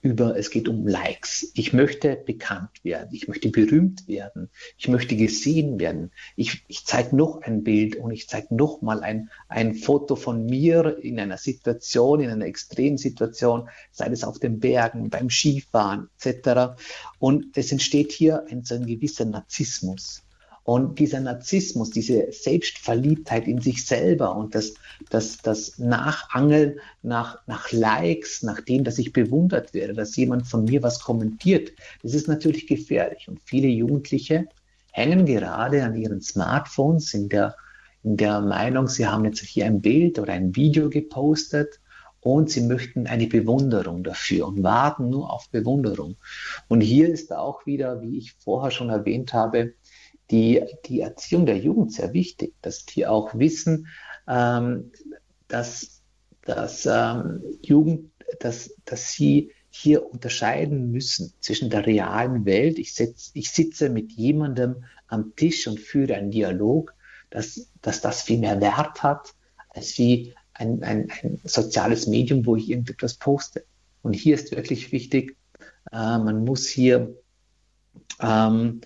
B: über, es geht um Likes. Ich möchte bekannt werden, ich möchte berühmt werden, ich möchte gesehen werden. Ich, ich zeige noch ein Bild und ich zeige noch mal ein, ein Foto von mir in einer Situation, in einer extremen Situation, sei es auf den Bergen, beim Skifahren etc. Und es entsteht hier ein, so ein gewisser Narzissmus. Und dieser Narzissmus, diese Selbstverliebtheit in sich selber und das, das, das Nachangeln nach, nach Likes, nach dem, dass ich bewundert werde, dass jemand von mir was kommentiert, das ist natürlich gefährlich. Und viele Jugendliche hängen gerade an ihren Smartphones in der, in der Meinung, sie haben jetzt hier ein Bild oder ein Video gepostet und sie möchten eine Bewunderung dafür und warten nur auf Bewunderung. Und hier ist auch wieder, wie ich vorher schon erwähnt habe, die, die Erziehung der Jugend sehr wichtig, dass die auch wissen, ähm, dass, dass ähm, Jugend, dass, dass sie hier unterscheiden müssen zwischen der realen Welt. Ich, setz, ich sitze mit jemandem am Tisch und führe einen Dialog, dass, dass das viel mehr Wert hat, als wie ein, ein, ein soziales Medium, wo ich irgendetwas poste. Und hier ist wirklich wichtig, äh, man muss hier ähm,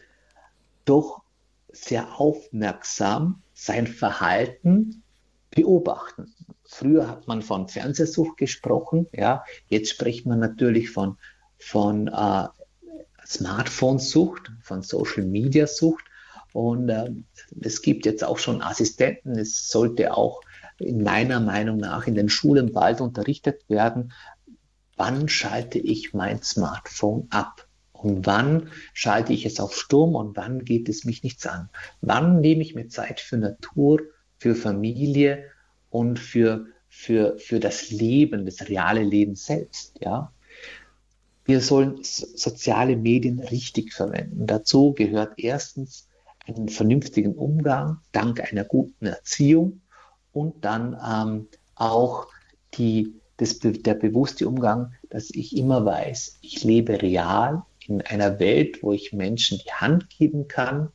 B: doch sehr aufmerksam sein Verhalten beobachten. Früher hat man von Fernsehsucht gesprochen, ja, jetzt spricht man natürlich von, von äh, Smartphone-Sucht, von Social-Media-Sucht. Und äh, es gibt jetzt auch schon Assistenten. Es sollte auch in meiner Meinung nach in den Schulen bald unterrichtet werden, wann schalte ich mein Smartphone ab? Und wann schalte ich es auf Sturm und wann geht es mich nichts an? Wann nehme ich mir Zeit für Natur, für Familie und für, für, für das Leben, das reale Leben selbst, ja? Wir sollen soziale Medien richtig verwenden. Dazu gehört erstens einen vernünftigen Umgang dank einer guten Erziehung und dann ähm, auch die, das, der bewusste Umgang, dass ich immer weiß, ich lebe real in einer Welt, wo ich Menschen die Hand geben kann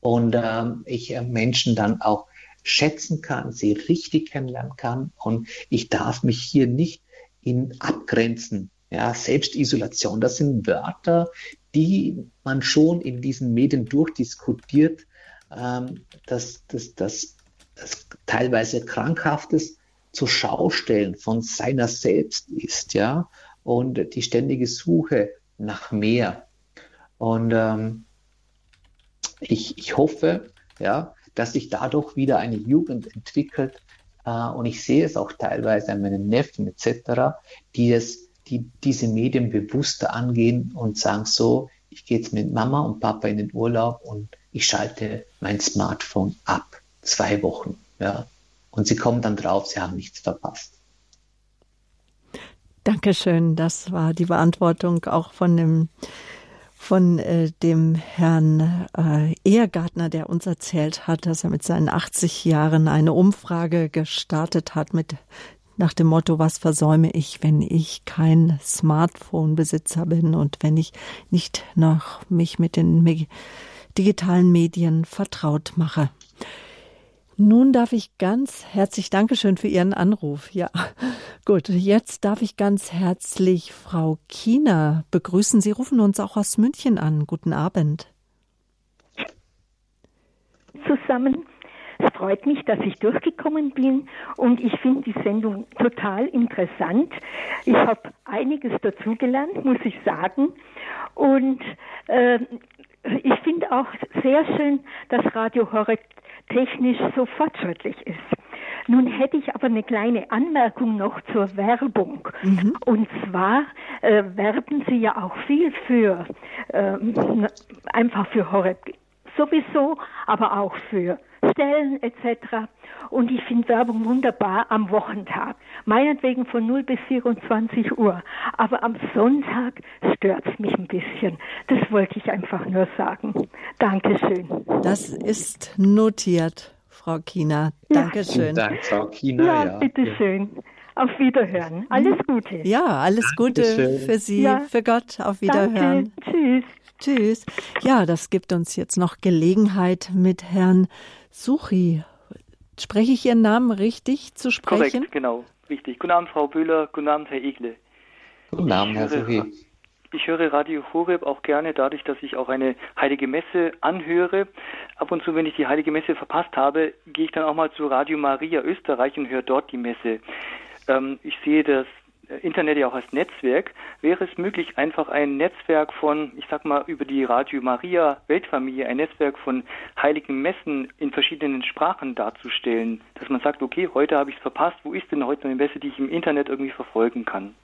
B: und ähm, ich äh, Menschen dann auch schätzen kann, sie richtig kennenlernen kann und ich darf mich hier nicht in abgrenzen. Ja, Selbstisolation, das sind Wörter, die man schon in diesen Medien durchdiskutiert, ähm, dass, dass, dass, dass teilweise Krankhaftes zur Schaustellen von seiner selbst ist, ja, und die ständige Suche nach mehr. Und ähm, ich, ich hoffe, ja, dass sich dadurch wieder eine Jugend entwickelt. Äh, und ich sehe es auch teilweise an meinen Neffen etc., die, es, die diese Medien bewusster angehen und sagen so, ich gehe jetzt mit Mama und Papa in den Urlaub und ich schalte mein Smartphone ab. Zwei Wochen. Ja. Und sie kommen dann drauf, sie haben nichts verpasst.
A: Dankeschön. Das war die Beantwortung auch von dem von äh, dem Herrn äh, Ehrgartner, der uns erzählt hat, dass er mit seinen 80 Jahren eine Umfrage gestartet hat mit nach dem Motto, was versäume ich, wenn ich kein Smartphone-Besitzer bin und wenn ich nicht noch mich mit den digitalen Medien vertraut mache. Nun darf ich ganz herzlich Dankeschön für Ihren Anruf. Ja, [LAUGHS] gut. Jetzt darf ich ganz herzlich Frau Kiener begrüßen. Sie rufen uns auch aus München an. Guten Abend.
G: Zusammen. Es freut mich, dass ich durchgekommen bin und ich finde die Sendung total interessant. Ich habe einiges dazugelernt, muss ich sagen. Und äh, ich finde auch sehr schön, dass Radio Horeb technisch so fortschrittlich ist. Nun hätte ich aber eine kleine Anmerkung noch zur Werbung. Mhm. Und zwar äh, werben Sie ja auch viel für, äh, einfach für Horeb sowieso, aber auch für Stellen etc. Und ich finde Werbung wunderbar am Wochentag. Meinetwegen von 0 bis 24 Uhr. Aber am Sonntag stört es mich ein bisschen. Das wollte ich einfach nur sagen. Dankeschön.
A: Das ist notiert, Frau Kina. Dankeschön.
B: Ja. Dank, Frau Kina.
G: Ja, ja. bitteschön. Auf Wiederhören. Alles Gute.
A: Ja, alles Gute Dankeschön. für Sie, ja. für Gott. Auf Wiederhören.
G: Danke. Tschüss.
A: Tschüss. Ja, das gibt uns jetzt noch Gelegenheit, mit Herrn Suchi. Spreche ich Ihren Namen richtig zu sprechen?
H: Korrekt, genau, richtig. Guten Abend, Frau Böhler. Guten Abend, Herr Egle.
B: Guten Abend, Herr Suchi.
H: Ich höre Radio Horeb auch gerne dadurch, dass ich auch eine heilige Messe anhöre. Ab und zu, wenn ich die heilige Messe verpasst habe, gehe ich dann auch mal zu Radio Maria Österreich und höre dort die Messe. Ähm, ich sehe das Internet ja auch als Netzwerk, wäre es möglich, einfach ein Netzwerk von, ich sag mal, über die Radio Maria Weltfamilie, ein Netzwerk von heiligen Messen in verschiedenen Sprachen darzustellen, dass man sagt, okay, heute habe ich es verpasst, wo ist denn heute eine Messe, die ich im Internet irgendwie verfolgen kann?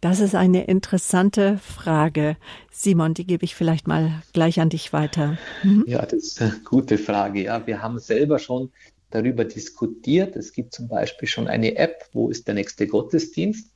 A: Das ist eine interessante Frage. Simon, die gebe ich vielleicht mal gleich an dich weiter.
B: Mhm. Ja, das ist eine gute Frage. Ja, wir haben selber schon darüber diskutiert. Es gibt zum Beispiel schon eine App, wo ist der nächste Gottesdienst.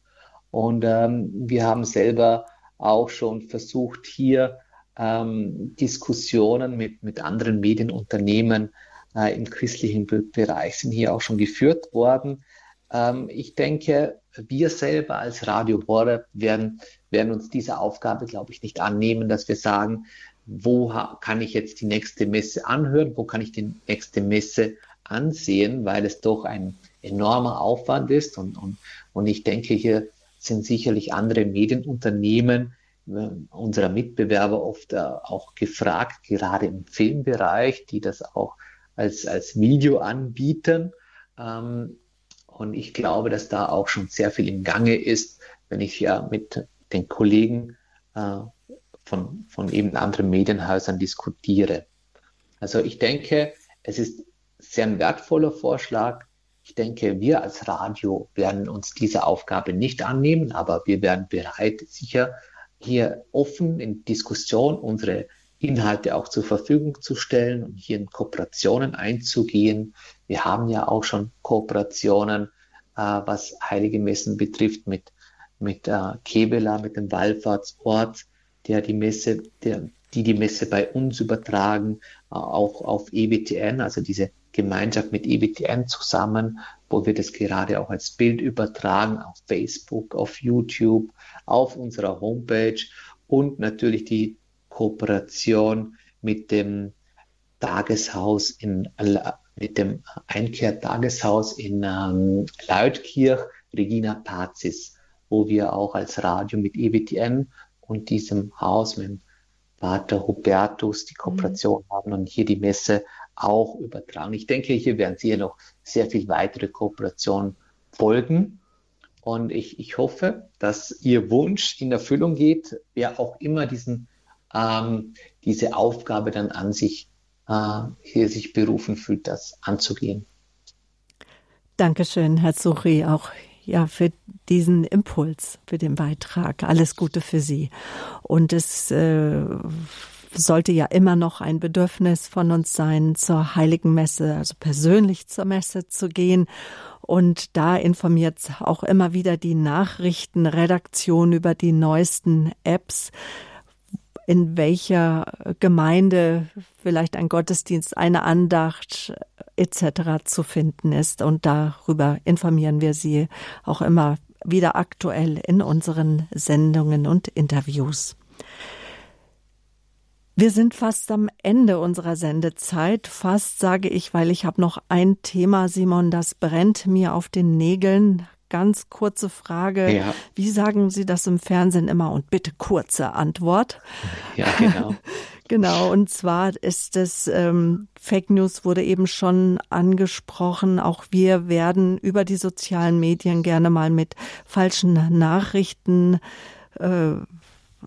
B: Und ähm, wir haben selber auch schon versucht, hier ähm, Diskussionen mit, mit anderen Medienunternehmen äh, im christlichen Bereich sind hier auch schon geführt worden. Ähm, ich denke, wir selber als Radio Horeb werden, werden uns diese Aufgabe, glaube ich, nicht annehmen, dass wir sagen, wo kann ich jetzt die nächste Messe anhören, wo kann ich die nächste Messe ansehen, weil es doch ein enormer Aufwand ist. Und, und, und ich denke, hier sind sicherlich andere Medienunternehmen äh, unserer Mitbewerber oft äh, auch gefragt, gerade im Filmbereich, die das auch als, als Video anbieten. Ähm, und ich glaube, dass da auch schon sehr viel im Gange ist, wenn ich ja mit den Kollegen äh, von, von eben anderen Medienhäusern diskutiere. Also ich denke, es ist sehr wertvoller Vorschlag. Ich denke, wir als Radio werden uns diese Aufgabe nicht annehmen, aber wir werden bereit, sicher hier offen in Diskussion unsere Inhalte auch zur Verfügung zu stellen und hier in Kooperationen einzugehen. Wir haben ja auch schon Kooperationen, äh, was heilige Messen betrifft, mit, mit äh, Kebela, mit dem Wallfahrtsort, der die Messe, der, die die Messe bei uns übertragen, äh, auch auf EBTN, also diese Gemeinschaft mit EBTN zusammen, wo wir das gerade auch als Bild übertragen auf Facebook, auf YouTube, auf unserer Homepage und natürlich die Kooperation mit dem Tageshaus in mit dem Einkehrtageshaus in ähm, Leutkirch, Regina Pazis, wo wir auch als Radio mit EBTN und diesem Haus mit dem Pater Hubertus die Kooperation mhm. haben und hier die Messe auch übertragen. Ich denke, hier werden sicher noch sehr viel weitere Kooperationen folgen. Und ich, ich hoffe, dass Ihr Wunsch in Erfüllung geht, wer auch immer diesen, ähm, diese Aufgabe dann an sich äh, hier sich berufen fühlt, das anzugehen.
A: Dankeschön, Herr Suchi, auch ja, für diesen Impuls, für den Beitrag. Alles Gute für Sie. Und es äh, sollte ja immer noch ein Bedürfnis von uns sein, zur Heiligen Messe, also persönlich zur Messe zu gehen. Und da informiert auch immer wieder die Nachrichtenredaktion über die neuesten Apps, in welcher Gemeinde vielleicht ein Gottesdienst, eine Andacht etc. zu finden ist. Und darüber informieren wir Sie auch immer wieder aktuell in unseren Sendungen und Interviews. Wir sind fast am Ende unserer Sendezeit. Fast sage ich, weil ich habe noch ein Thema, Simon, das brennt mir auf den Nägeln. Ganz kurze Frage. Ja. Wie sagen Sie das im Fernsehen immer? Und bitte kurze Antwort.
B: Ja, genau. [LAUGHS]
A: genau. Und zwar ist es, ähm, Fake News wurde eben schon angesprochen. Auch wir werden über die sozialen Medien gerne mal mit falschen Nachrichten äh,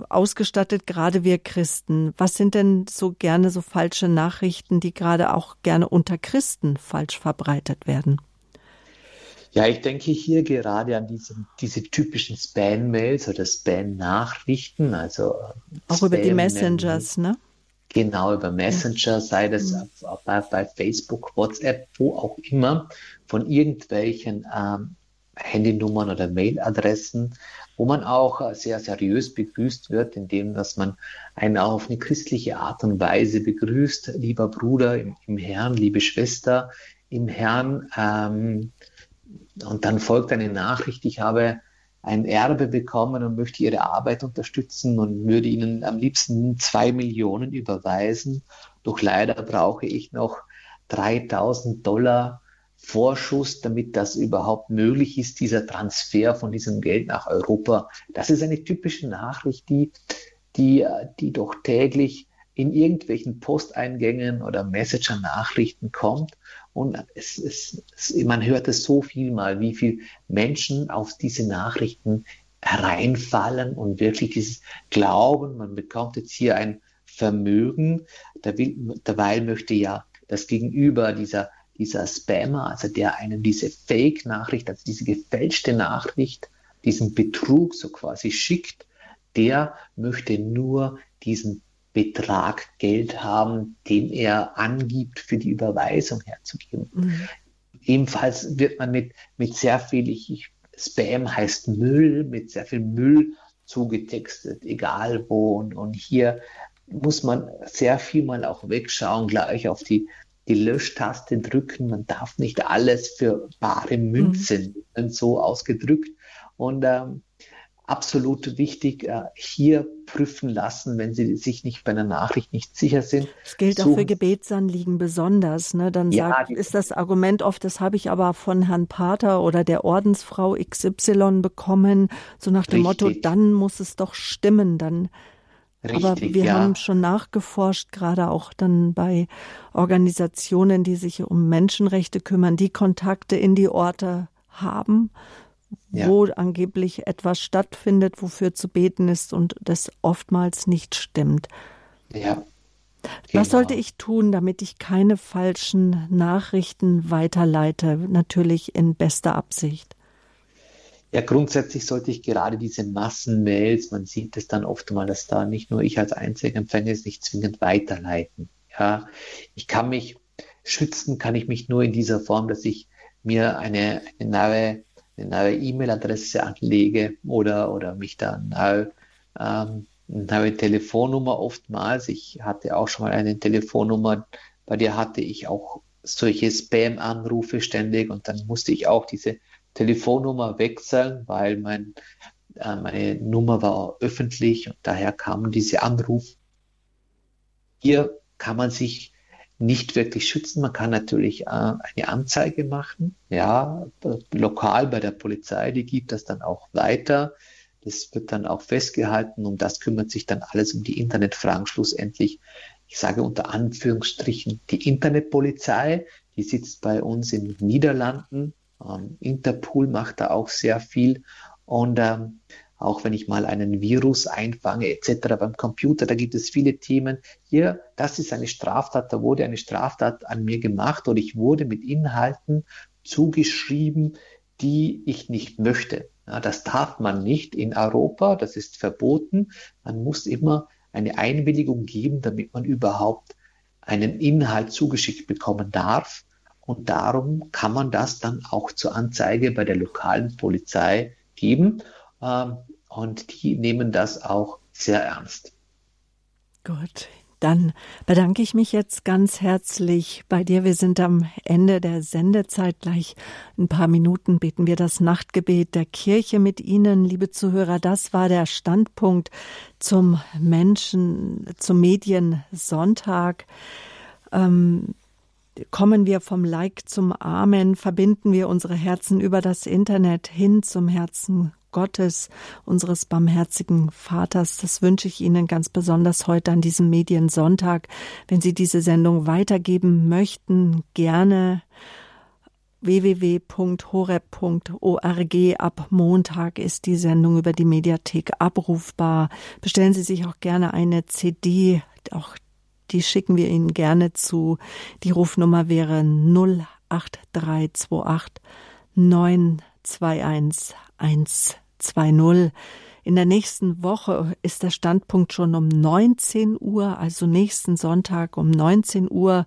A: ausgestattet, gerade wir Christen. Was sind denn so gerne so falsche Nachrichten, die gerade auch gerne unter Christen falsch verbreitet werden?
B: Ja, ich denke hier gerade an diese, diese typischen Spam-Mails oder Spam-Nachrichten, also
A: auch Spam über die Messengers, ne?
B: Genau, über Messenger, sei das mhm. bei, bei, Facebook, WhatsApp, wo auch immer, von irgendwelchen ähm, Handynummern oder Mailadressen, wo man auch sehr seriös begrüßt wird, indem dass man einen auch auf eine christliche Art und Weise begrüßt, lieber Bruder im, im Herrn, liebe Schwester im Herrn. Ähm, und dann folgt eine Nachricht, ich habe ein Erbe bekommen und möchte Ihre Arbeit unterstützen und würde Ihnen am liebsten zwei Millionen überweisen. Doch leider brauche ich noch 3000 Dollar Vorschuss, damit das überhaupt möglich ist, dieser Transfer von diesem Geld nach Europa. Das ist eine typische Nachricht, die, die, die doch täglich in irgendwelchen Posteingängen oder Messenger-Nachrichten kommt. Und es, es, es, man hört es so viel mal, wie viele Menschen auf diese Nachrichten hereinfallen und wirklich dieses Glauben, man bekommt jetzt hier ein Vermögen, dabei möchte ja das Gegenüber dieser dieser Spammer, also der einem diese Fake-Nachricht, also diese gefälschte Nachricht, diesen Betrug so quasi schickt, der möchte nur diesen Betrag Geld haben, den er angibt, für die Überweisung herzugeben. Mhm. Ebenfalls wird man mit, mit sehr viel, ich, Spam heißt Müll, mit sehr viel Müll zugetextet, egal wo. Und, und hier muss man sehr viel mal auch wegschauen, gleich auf die die Löschtaste drücken. Man darf nicht alles für bare Münzen mhm. so ausgedrückt. Und ähm, absolut wichtig, äh, hier prüfen lassen, wenn Sie sich nicht bei einer Nachricht nicht sicher sind.
A: Das gilt auch für Gebetsanliegen besonders. Ne? Dann ja, sagt, ist das Argument oft, das habe ich aber von Herrn Pater oder der Ordensfrau XY bekommen, so nach dem richtig. Motto, dann muss es doch stimmen, dann Richtig, Aber wir ja. haben schon nachgeforscht, gerade auch dann bei Organisationen, die sich um Menschenrechte kümmern, die Kontakte in die Orte haben, ja. wo angeblich etwas stattfindet, wofür zu beten ist und das oftmals nicht stimmt.
B: Ja.
A: Was sollte genau. ich tun, damit ich keine falschen Nachrichten weiterleite? Natürlich in bester Absicht.
B: Ja, grundsätzlich sollte ich gerade diese Massenmails, man sieht es dann oft mal, dass da nicht nur ich als einziger Empfänger ist, nicht zwingend weiterleiten. Ja, ich kann mich schützen, kann ich mich nur in dieser Form, dass ich mir eine, eine neue eine neue E-Mail-Adresse anlege oder, oder mich da neu, ähm, eine neue Telefonnummer oftmals. Ich hatte auch schon mal eine Telefonnummer, bei der hatte ich auch solche Spam-Anrufe ständig und dann musste ich auch diese Telefonnummer wechseln, weil mein, äh, meine Nummer war öffentlich und daher kamen diese Anrufe. Hier kann man sich nicht wirklich schützen. Man kann natürlich äh, eine Anzeige machen, ja, lokal bei der Polizei, die gibt das dann auch weiter. Das wird dann auch festgehalten. Um das kümmert sich dann alles um die Internetfragen schlussendlich. Ich sage unter Anführungsstrichen die Internetpolizei, die sitzt bei uns in den Niederlanden. Ähm, Interpol macht da auch sehr viel. Und ähm, auch wenn ich mal einen Virus einfange etc. beim Computer, da gibt es viele Themen. Hier, das ist eine Straftat, da wurde eine Straftat an mir gemacht oder ich wurde mit Inhalten zugeschrieben, die ich nicht möchte. Ja, das darf man nicht in Europa, das ist verboten. Man muss immer eine Einwilligung geben, damit man überhaupt einen Inhalt zugeschickt bekommen darf. Und darum kann man das dann auch zur Anzeige bei der lokalen Polizei geben. Ähm, und die nehmen das auch sehr ernst.
A: Gut, dann bedanke ich mich jetzt ganz herzlich bei dir. Wir sind am Ende der Sendezeit. Gleich ein paar Minuten beten wir das Nachtgebet der Kirche mit Ihnen, liebe Zuhörer. Das war der Standpunkt zum Menschen, zum Mediensonntag. Ähm, kommen wir vom Like zum Amen, verbinden wir unsere Herzen über das Internet hin zum Herzen Gottes, unseres barmherzigen Vaters. Das wünsche ich Ihnen ganz besonders heute an diesem Mediensonntag. Wenn Sie diese Sendung weitergeben möchten, gerne www.horeb.org. Ab Montag ist die Sendung über die Mediathek abrufbar. Bestellen Sie sich auch gerne eine CD. Auch die schicken wir Ihnen gerne zu. Die Rufnummer wäre 08328 921 120. In der nächsten Woche ist der Standpunkt schon um 19 Uhr, also nächsten Sonntag um 19 Uhr.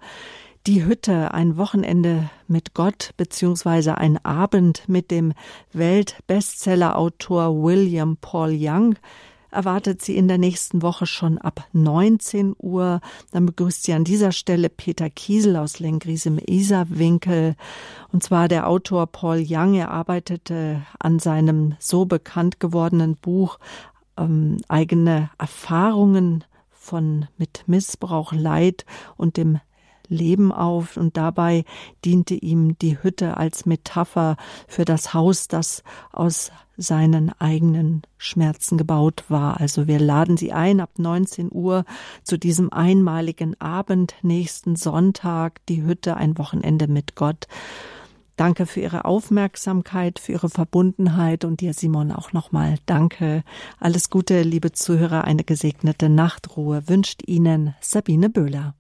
A: Die Hütte, ein Wochenende mit Gott, beziehungsweise ein Abend mit dem Weltbestsellerautor William Paul Young erwartet sie in der nächsten Woche schon ab 19 Uhr. Dann begrüßt sie an dieser Stelle Peter Kiesel aus Lengries im Isarwinkel. Und zwar der Autor Paul Young. Er arbeitete an seinem so bekannt gewordenen Buch ähm, eigene Erfahrungen von mit Missbrauch, Leid und dem Leben auf und dabei diente ihm die Hütte als Metapher für das Haus, das aus seinen eigenen Schmerzen gebaut war. Also wir laden Sie ein ab 19 Uhr zu diesem einmaligen Abend nächsten Sonntag, die Hütte, ein Wochenende mit Gott. Danke für Ihre Aufmerksamkeit, für Ihre Verbundenheit und dir, Simon, auch nochmal danke. Alles Gute, liebe Zuhörer, eine gesegnete Nachtruhe wünscht Ihnen Sabine Böhler.